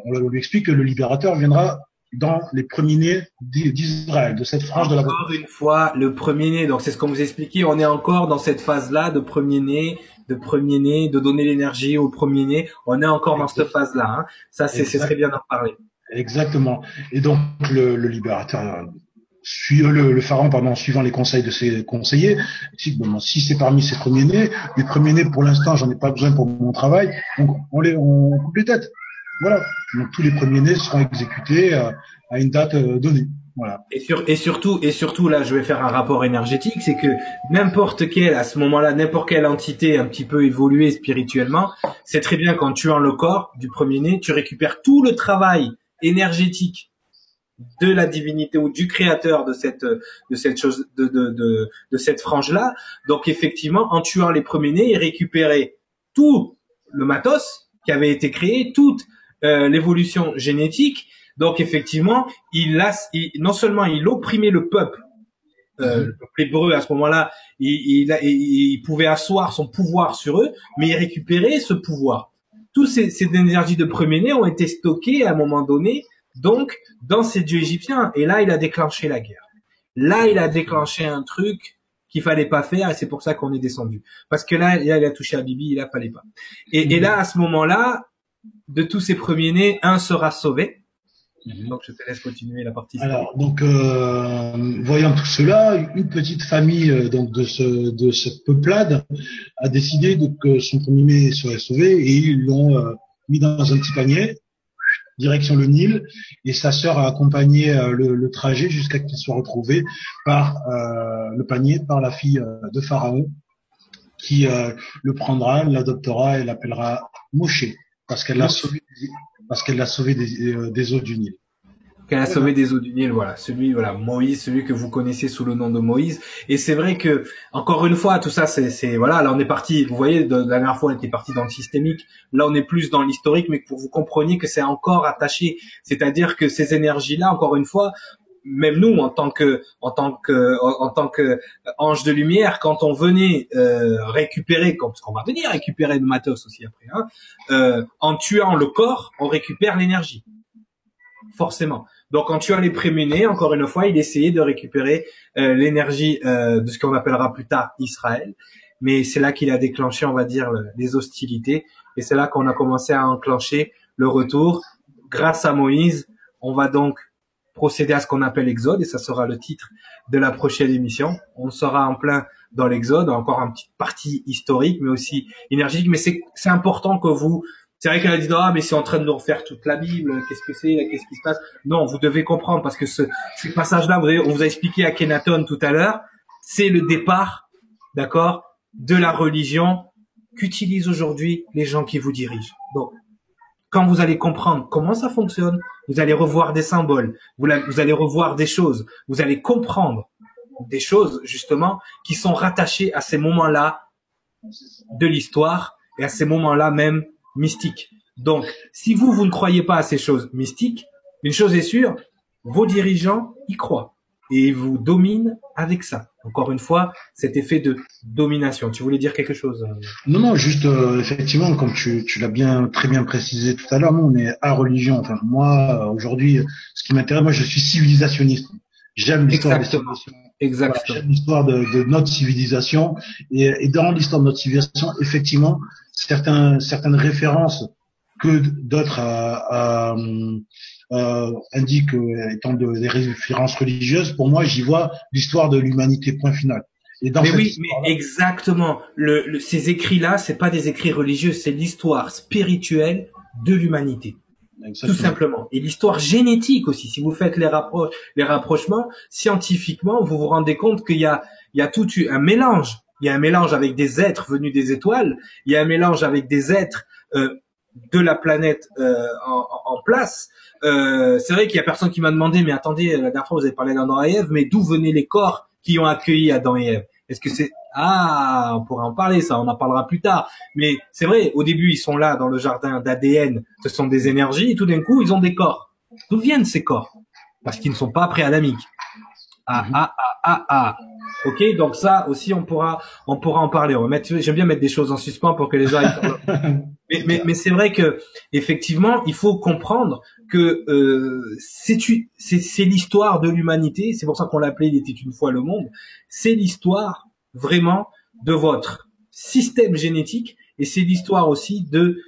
on lui explique que le libérateur viendra dans les premiers-nés d'Israël, de cette frange de la. Encore une fois, le premier-né. Donc c'est ce qu'on vous expliquait. On est encore dans cette phase-là de premier-né, de premier-né, de donner l'énergie au premier-né. On est encore dans cette phase-là. Hein. Ça, c'est très bien d'en parler. Exactement. Et donc le, le libérateur suivant le, le, pharaon pardon, suivant les conseils de ses conseillers, si, bon, si c'est parmi ses premiers-nés, les premiers-nés pour l'instant j'en ai pas besoin pour mon travail, donc on les on coupe les têtes. Voilà. Donc tous les premiers-nés seront exécutés euh, à une date euh, donnée. Voilà. Et, sur, et surtout, et surtout là, je vais faire un rapport énergétique, c'est que n'importe quelle, à ce moment-là, n'importe quelle entité un petit peu évoluée spirituellement, c'est très bien qu'en tuant le corps du premier-né, tu récupères tout le travail énergétique de la divinité ou du créateur de cette de cette chose de de de, de cette frange là. Donc effectivement, en tuant les premiers-nés, il récupérait tout le matos qui avait été créé, toute euh, l'évolution génétique. Donc effectivement, il, a, non seulement il opprimait le peuple, euh, mhm. le peuple hébreu à ce moment-là, il, il, il, pouvait asseoir son pouvoir sur eux, mais il récupérait ce pouvoir. Toutes ces, ces énergies de premier-né ont été stockées à un moment donné donc, dans ces dieux égyptiens, et là, il a déclenché la guerre. Là, il a déclenché un truc qu'il fallait pas faire, et c'est pour ça qu'on est descendu. Parce que là, il a touché à Bibi, il a fallait pas. Et, là, à ce moment-là, de tous ces premiers-nés, un sera sauvé. Donc, je te laisse continuer la partie. Alors, donc, euh, voyant tout cela, une petite famille euh, donc de ce de cette peuplade a décidé que son premier-né serait sauvé et ils l'ont euh, mis dans un petit panier direction le Nil, et sa sœur a accompagné le, trajet jusqu'à qu'il soit retrouvé par le panier par la fille de Pharaon, qui le prendra, l'adoptera et l'appellera Moshe, parce qu'elle l'a sauvé, parce qu'elle l'a sauvé des eaux du Nil. Qu'elle a sauvé des eaux du Nil, voilà, celui, voilà, Moïse, celui que vous connaissez sous le nom de Moïse. Et c'est vrai que, encore une fois, tout ça, c'est, c'est, voilà, là on est parti, vous voyez, de, la dernière fois on était parti dans le systémique, là on est plus dans l'historique, mais pour vous compreniez que c'est encore attaché, c'est-à-dire que ces énergies-là, encore une fois, même nous, en tant que, en tant que, en, tant que ange de lumière, quand on venait euh, récupérer, parce qu'on va venir récupérer le matos aussi après, hein, euh, en tuant le corps, on récupère l'énergie, forcément. Donc en tuant les prémunés, encore une fois, il essayait de récupérer euh, l'énergie euh, de ce qu'on appellera plus tard Israël. Mais c'est là qu'il a déclenché, on va dire, les hostilités. Et c'est là qu'on a commencé à enclencher le retour. Grâce à Moïse, on va donc procéder à ce qu'on appelle l'Exode, et ça sera le titre de la prochaine émission. On sera en plein dans l'Exode, encore une petite partie historique, mais aussi énergétique. Mais c'est important que vous c'est vrai qu'elle a dit ah mais c'est en train de nous refaire toute la Bible, qu'est-ce que c'est, qu'est-ce qui se passe? Non, vous devez comprendre parce que ce, ce passage-là, on vous a expliqué à Kenaton tout à l'heure, c'est le départ, d'accord, de la religion qu'utilisent aujourd'hui les gens qui vous dirigent. Donc, quand vous allez comprendre comment ça fonctionne, vous allez revoir des symboles, vous, allez revoir des choses, vous allez comprendre des choses justement qui sont rattachées à ces moments-là de l'histoire et à ces moments-là même mystique. Donc, si vous, vous ne croyez pas à ces choses mystiques, une chose est sûre, vos dirigeants y croient et ils vous dominent avec ça. Encore une fois, cet effet de domination. Tu voulais dire quelque chose euh Non, non, juste euh, effectivement, comme tu, tu l'as bien très bien précisé tout à l'heure, nous on est à religion. Enfin, moi euh, aujourd'hui, ce qui m'intéresse, moi je suis civilisationniste. J'aime l'histoire Exactement. j'aime l'histoire de, de, notre civilisation et, et dans l'histoire de notre civilisation, effectivement, certains, certaines références que d'autres euh, euh, euh, étant des références religieuses, pour moi, j'y vois l'histoire de l'humanité, point final. Et dans mais oui, mais exactement. Le, ces écrits-là, c'est pas des écrits religieux, c'est l'histoire spirituelle de l'humanité. Tout simplement. Et l'histoire génétique aussi. Si vous faites les, les rapprochements, scientifiquement, vous vous rendez compte qu'il y a, il y a tout un mélange il y a un mélange avec des êtres venus des étoiles, il y a un mélange avec des êtres euh, de la planète euh, en, en, place. Euh, c'est vrai qu'il y a personne qui m'a demandé, mais attendez, la dernière fois vous avez parlé d'Adam et Ève, mais d'où venaient les corps qui ont accueilli Adam et Ève? Est-ce que c'est ah, on pourrait en parler, ça, on en parlera plus tard. Mais c'est vrai, au début ils sont là dans le jardin d'ADN, ce sont des énergies, et tout d'un coup ils ont des corps. D'où viennent ces corps? Parce qu'ils ne sont pas pré-adamiques. Ah, ah, ah, ah, ah. Ok, donc ça aussi, on pourra, on pourra en parler. On va mettre, j'aime bien mettre des choses en suspens pour que les gens. mais, c'est vrai que effectivement, il faut comprendre que euh, c'est c'est l'histoire de l'humanité. C'est pour ça qu'on l'appelait "Il était une fois le monde". C'est l'histoire vraiment de votre système génétique et c'est l'histoire aussi de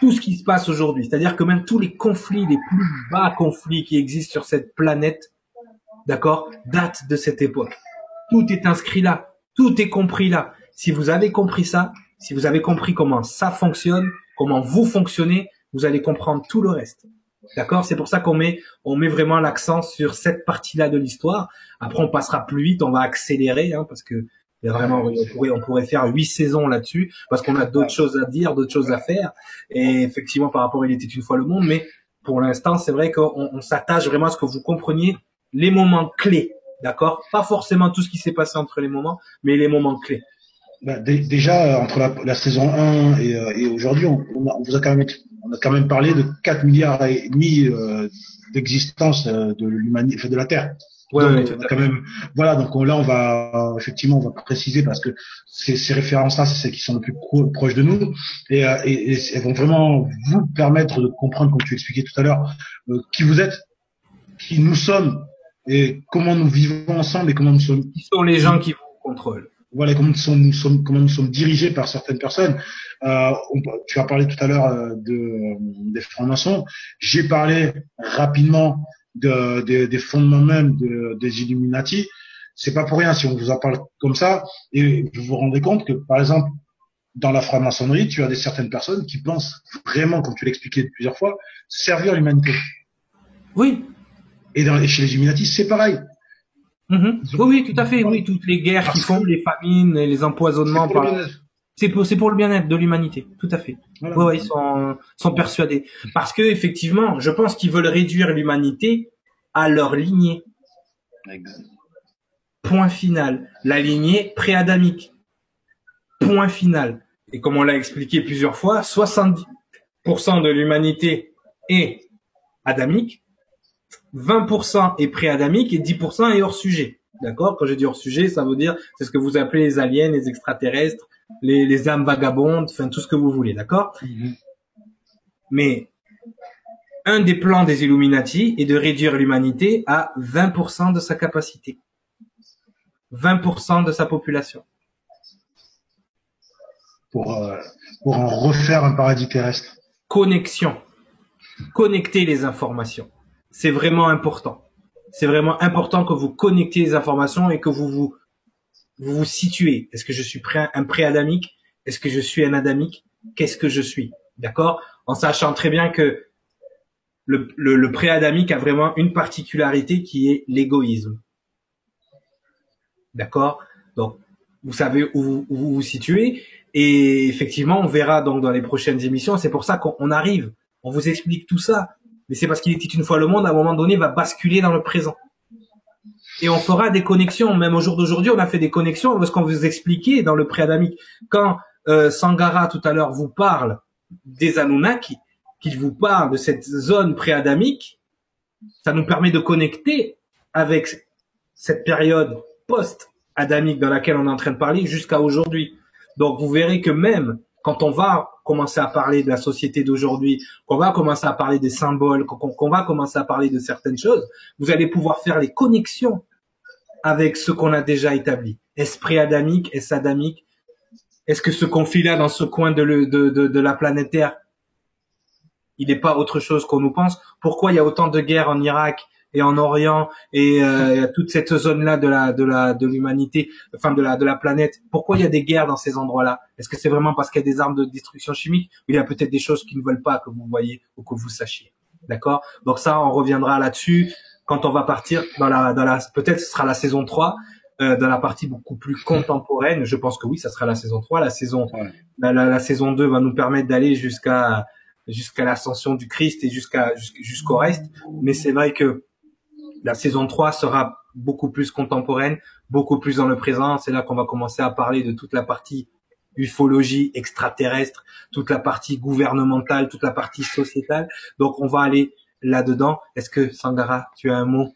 tout ce qui se passe aujourd'hui. C'est-à-dire que même tous les conflits, les plus bas conflits qui existent sur cette planète, d'accord, datent de cette époque. Tout est inscrit là, tout est compris là. Si vous avez compris ça, si vous avez compris comment ça fonctionne, comment vous fonctionnez, vous allez comprendre tout le reste. D'accord? C'est pour ça qu'on met, on met vraiment l'accent sur cette partie-là de l'histoire. Après, on passera plus vite, on va accélérer, hein, parce que vraiment, on pourrait, on pourrait faire huit saisons là-dessus parce qu'on a d'autres choses à dire, d'autres choses à faire. Et effectivement, par rapport à Il était une fois le monde, mais pour l'instant, c'est vrai qu'on on, s'attache vraiment à ce que vous compreniez les moments clés, d'accord? Pas forcément tout ce qui s'est passé entre les moments, mais les moments clés. Bah, déjà entre la, la, saison 1 et, euh, et aujourd'hui, on, on, vous a quand même, on a quand même parlé de 4 milliards et demi euh, d'existence euh, de l'humanité, de la Terre. Ouais, quand même, voilà. Donc là, on va effectivement, on va préciser parce que ces, ces références-là, c'est celles qui sont le plus proches de nous et, euh, et, et, elles vont vraiment vous permettre de comprendre, comme tu expliquais tout à l'heure, euh, qui vous êtes, qui nous sommes et comment nous vivons ensemble et comment nous sommes. Qui sont les gens qui vous contrôlent voilà comment nous sommes, nous sommes, comment nous sommes dirigés par certaines personnes. Euh, tu as parlé tout à l'heure euh, de, des francs-maçons. J'ai parlé rapidement de, de, des fondements même de, des Illuminati, c'est pas pour rien si on vous en parle comme ça. Et vous vous rendez compte que, par exemple, dans la franc-maçonnerie, tu as des certaines personnes qui pensent vraiment, comme tu l'expliquais plusieurs fois, servir l'humanité. Oui. Et, dans, chez les Illuminati, c'est pareil. Mm-hmm. Oui, oui, tout à fait. Oui, toutes les guerres qui font, les famines et les empoisonnements. Par... C'est pour, c'est pour le bien-être de l'humanité, tout à fait. Oui, ils sont, sont persuadés. Parce que effectivement, je pense qu'ils veulent réduire l'humanité à leur lignée. Point final. La lignée préadamique. Point final. Et comme on l'a expliqué plusieurs fois, 70% de l'humanité est adamique, 20% est préadamique et 10% est hors sujet. D'accord? Quand je dis hors sujet, ça veut dire c'est ce que vous appelez les aliens, les extraterrestres, les, les âmes vagabondes, enfin tout ce que vous voulez, d'accord? Mhm. Mais un des plans des Illuminati est de réduire l'humanité à 20% de sa capacité. 20% de sa population. Pour, euh, pour en refaire un paradis terrestre. Connexion. Connecter les informations. C'est vraiment important. C'est vraiment important que vous connectiez les informations et que vous vous vous situez. Est-ce que je suis un pré-adamique? Est-ce que je suis un adamique? Qu'est-ce que je suis? D'accord? En sachant très bien que le, le, pré-adamique a vraiment une particularité qui est l'égoïsme. D'accord? Donc, vous savez où vous, vous vous situez. Et effectivement, on verra donc dans les prochaines émissions. C'est pour ça qu'on arrive. On vous explique tout ça. Mais c'est parce qu'il était une fois le monde, à un moment donné, va basculer dans le présent et on fera des connexions. Même au jour d'aujourd'hui, on a fait des connexions parce qu'on vous expliquait dans le préadamique. Quand euh, Sangara tout à l'heure vous parle des Anunnaki, qu'il vous parle de cette zone préadamique, ça nous permet de connecter avec cette période post-adamique dans laquelle on est en train de parler jusqu'à aujourd'hui. Donc vous verrez que même quand on va commencer à parler de la société d'aujourd'hui, qu'on va commencer à parler des symboles, qu'on va commencer à parler de certaines choses, vous allez pouvoir faire les connexions avec ce qu'on a déjà établi. Esprit adamique, est-ce adamique? Est-ce que ce conflit-là dans ce coin de, de, la planète Terre, il n'est pas autre chose qu'on nous pense? Pourquoi il y a autant de guerres en Irak et en Orient et euh, toute cette zone-là de la de la de l'humanité, enfin de la de la planète. Pourquoi il y a des guerres dans ces endroits-là? Est-ce que c'est vraiment parce qu'il y a des armes de destruction chimique ou il y a peut-être des choses qui ne veulent pas que vous voyez ou que vous sachiez? D'accord? Donc ça, on reviendra là-dessus quand on va partir dans la dans la peut-être ce sera la saison 3 euh, dans la partie beaucoup plus contemporaine. Je pense que oui, ça sera la saison 3. La saison la, la, saison 2 va nous permettre d'aller jusqu'à jusqu'à l'ascension du Christ et jusqu'à jusqu'au reste. Mais c'est vrai que la saison 3 sera beaucoup plus contemporaine, beaucoup plus dans le présent. C'est là qu'on va commencer à parler de toute la partie ufologie extraterrestre, toute la partie gouvernementale, toute la partie sociétale. Donc on va aller là-dedans. Est-ce que Sangara, tu as un mot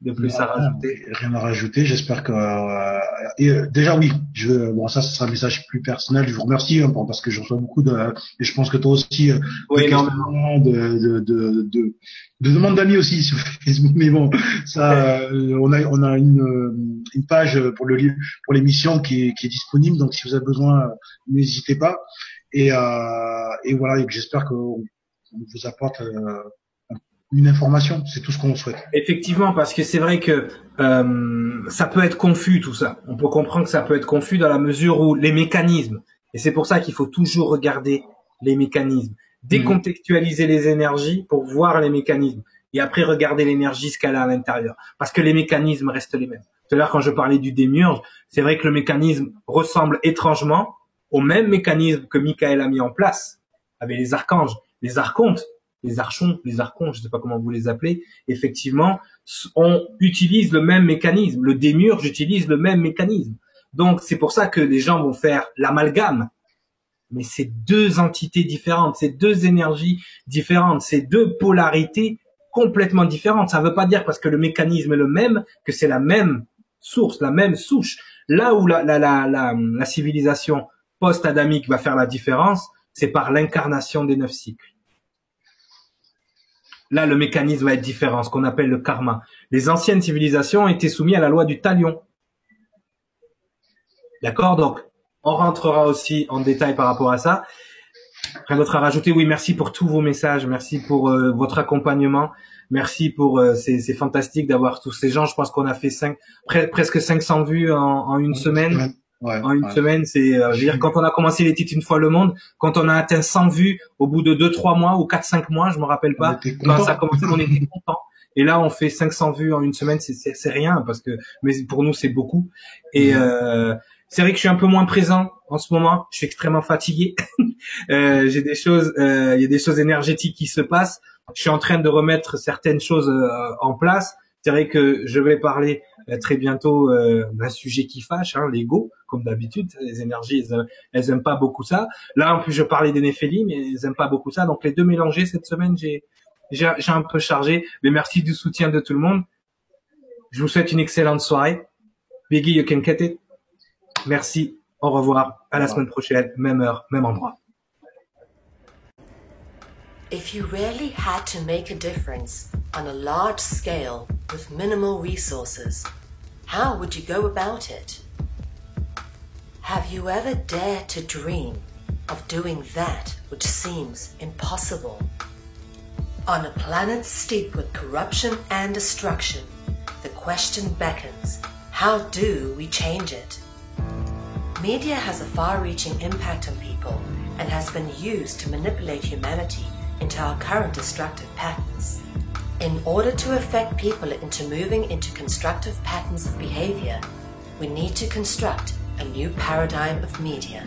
de plus à rajouter Rien à rajouter. J'espère que euh, euh, déjà oui. Je bon ça, ce sera un message plus personnel. Je vous remercie hein, parce que je reçois beaucoup de et je pense que toi aussi euh, oui, de, de, de, de, de demandes d'amis aussi sur Facebook. Mais bon, ça euh, on a on a une, une page pour le pour l'émission qui est, qui est disponible. Donc si vous avez besoin, n'hésitez pas. Et, euh, et voilà. Et j'espère qu'on vous apporte une information. C'est tout ce qu'on souhaite. Effectivement, parce que c'est vrai que euh, ça peut être confus tout ça. On peut comprendre que ça peut être confus dans la mesure où les mécanismes, et c'est pour ça qu'il faut toujours regarder les mécanismes, décontextualiser les énergies pour voir les mécanismes, et après regarder l'énergie ce qu'elle a à l'intérieur, parce que les mécanismes restent les mêmes. Tout à l'heure, quand je parlais du démiurge, c'est vrai que le mécanisme ressemble étrangement au même mécanisme que Michael a mis en place avec les archanges, les archontes les archons, les archons, je ne sais pas comment vous les appelez, effectivement, on utilise le même mécanisme. Le démurge utilise le même mécanisme. Donc c'est pour ça que les gens vont faire l'amalgame. Mais c'est deux entités différentes, c'est deux énergies différentes, c'est deux polarités complètement différentes. Ça ne veut pas dire parce que le mécanisme est le même que c'est la même source, la même souche. Là où la, la, la, la civilisation post-adamique va faire la différence, c'est par l'incarnation des neuf cycles. Là, le mécanisme va être différent, ce qu'on appelle le karma. Les anciennes civilisations étaient soumises à la loi du talion. D'accord? Donc, on rentrera aussi en détail par rapport à ça. Rien d'autre à rajouter Oui, merci pour tous vos messages, merci pour euh, votre accompagnement, merci pour euh, c'est fantastique d'avoir tous ces gens. Je pense qu'on a fait cinq, presque 500 vues en, en une semaine. Ouais, en une semaine, c'est, euh, je veux dire, quand on a commencé les titres une fois le monde, quand on a atteint 100 vues au bout de 2-3 mois ou 4-5 mois, je me rappelle pas, quand ça a commencé, on était content. Et là, on fait 500 vues en une semaine, c'est rien parce que, mais pour nous, c'est beaucoup. Et euh, c'est vrai que je suis un peu moins présent en ce moment. Je suis extrêmement fatigué. euh, J'ai des choses, euh, il y a des choses énergétiques qui se passent. Je suis en train de remettre certaines choses euh, en place. C'est vrai que je vais parler euh, très bientôt euh, d'un sujet qui fâche, hein, l'ego, comme d'habitude. Les énergies, elles, elles aiment pas beaucoup ça. Là, en plus, je parlais des néphélis, mais elles aiment pas beaucoup ça. Donc, les deux mélangés cette semaine, j'ai j'ai un peu chargé. Mais merci du soutien de tout le monde. Je vous souhaite une excellente soirée. Biggie, you can get it. Merci. Au revoir. À la semaine prochaine. Même heure, même endroit. If you really had to make a difference on a large scale with minimal resources, how would you go about it? Have you ever dared to dream of doing that which seems impossible? On a planet steeped with corruption and destruction, the question beckons how do we change it? Media has a far reaching impact on people and has been used to manipulate humanity into our current destructive patterns. In order to affect people into moving into constructive patterns of behavior, we need to construct a new paradigm of media.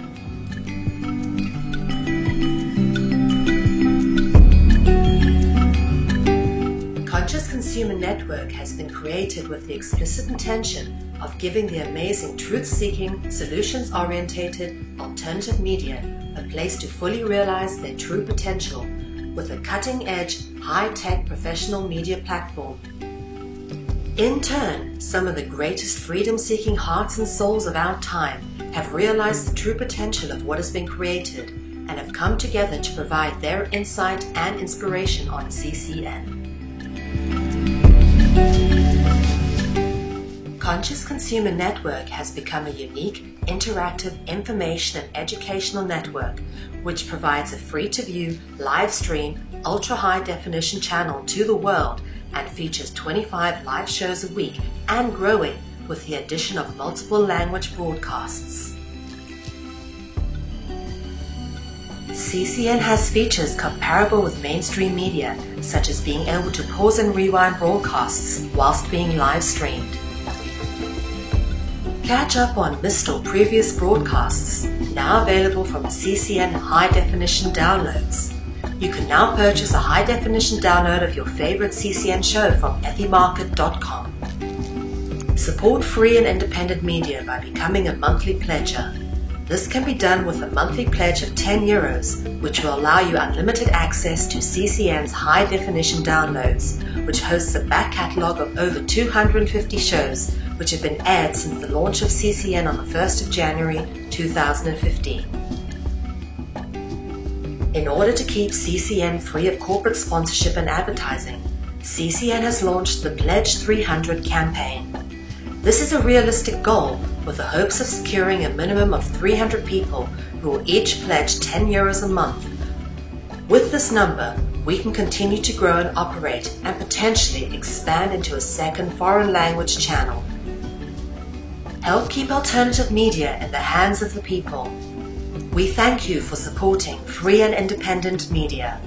Conscious Consumer Network has been created with the explicit intention of giving the amazing truth seeking, solutions orientated, alternative media a place to fully realize their true potential with a cutting edge, high tech professional media platform. In turn, some of the greatest freedom seeking hearts and souls of our time have realized the true potential of what has been created and have come together to provide their insight and inspiration on CCN. Conscious Consumer Network has become a unique, interactive information and educational network which provides a free to view, live stream, ultra high definition channel to the world and features 25 live shows a week and growing with the addition of multiple language broadcasts. CCN has features comparable with mainstream media, such as being able to pause and rewind broadcasts whilst being live streamed. Catch up on missed or previous broadcasts, now available from CCN High Definition Downloads. You can now purchase a high definition download of your favorite CCN show from ethymarket.com. Support free and independent media by becoming a monthly pledger. This can be done with a monthly pledge of 10 euros, which will allow you unlimited access to CCN's high definition downloads, which hosts a back catalogue of over 250 shows which have been aired since the launch of CCN on the 1st of January 2015. In order to keep CCN free of corporate sponsorship and advertising, CCN has launched the Pledge 300 campaign. This is a realistic goal with the hopes of securing a minimum of 300 people who will each pledge 10 euros a month. With this number, we can continue to grow and operate and potentially expand into a second foreign language channel. Help keep alternative media in the hands of the people. We thank you for supporting free and independent media.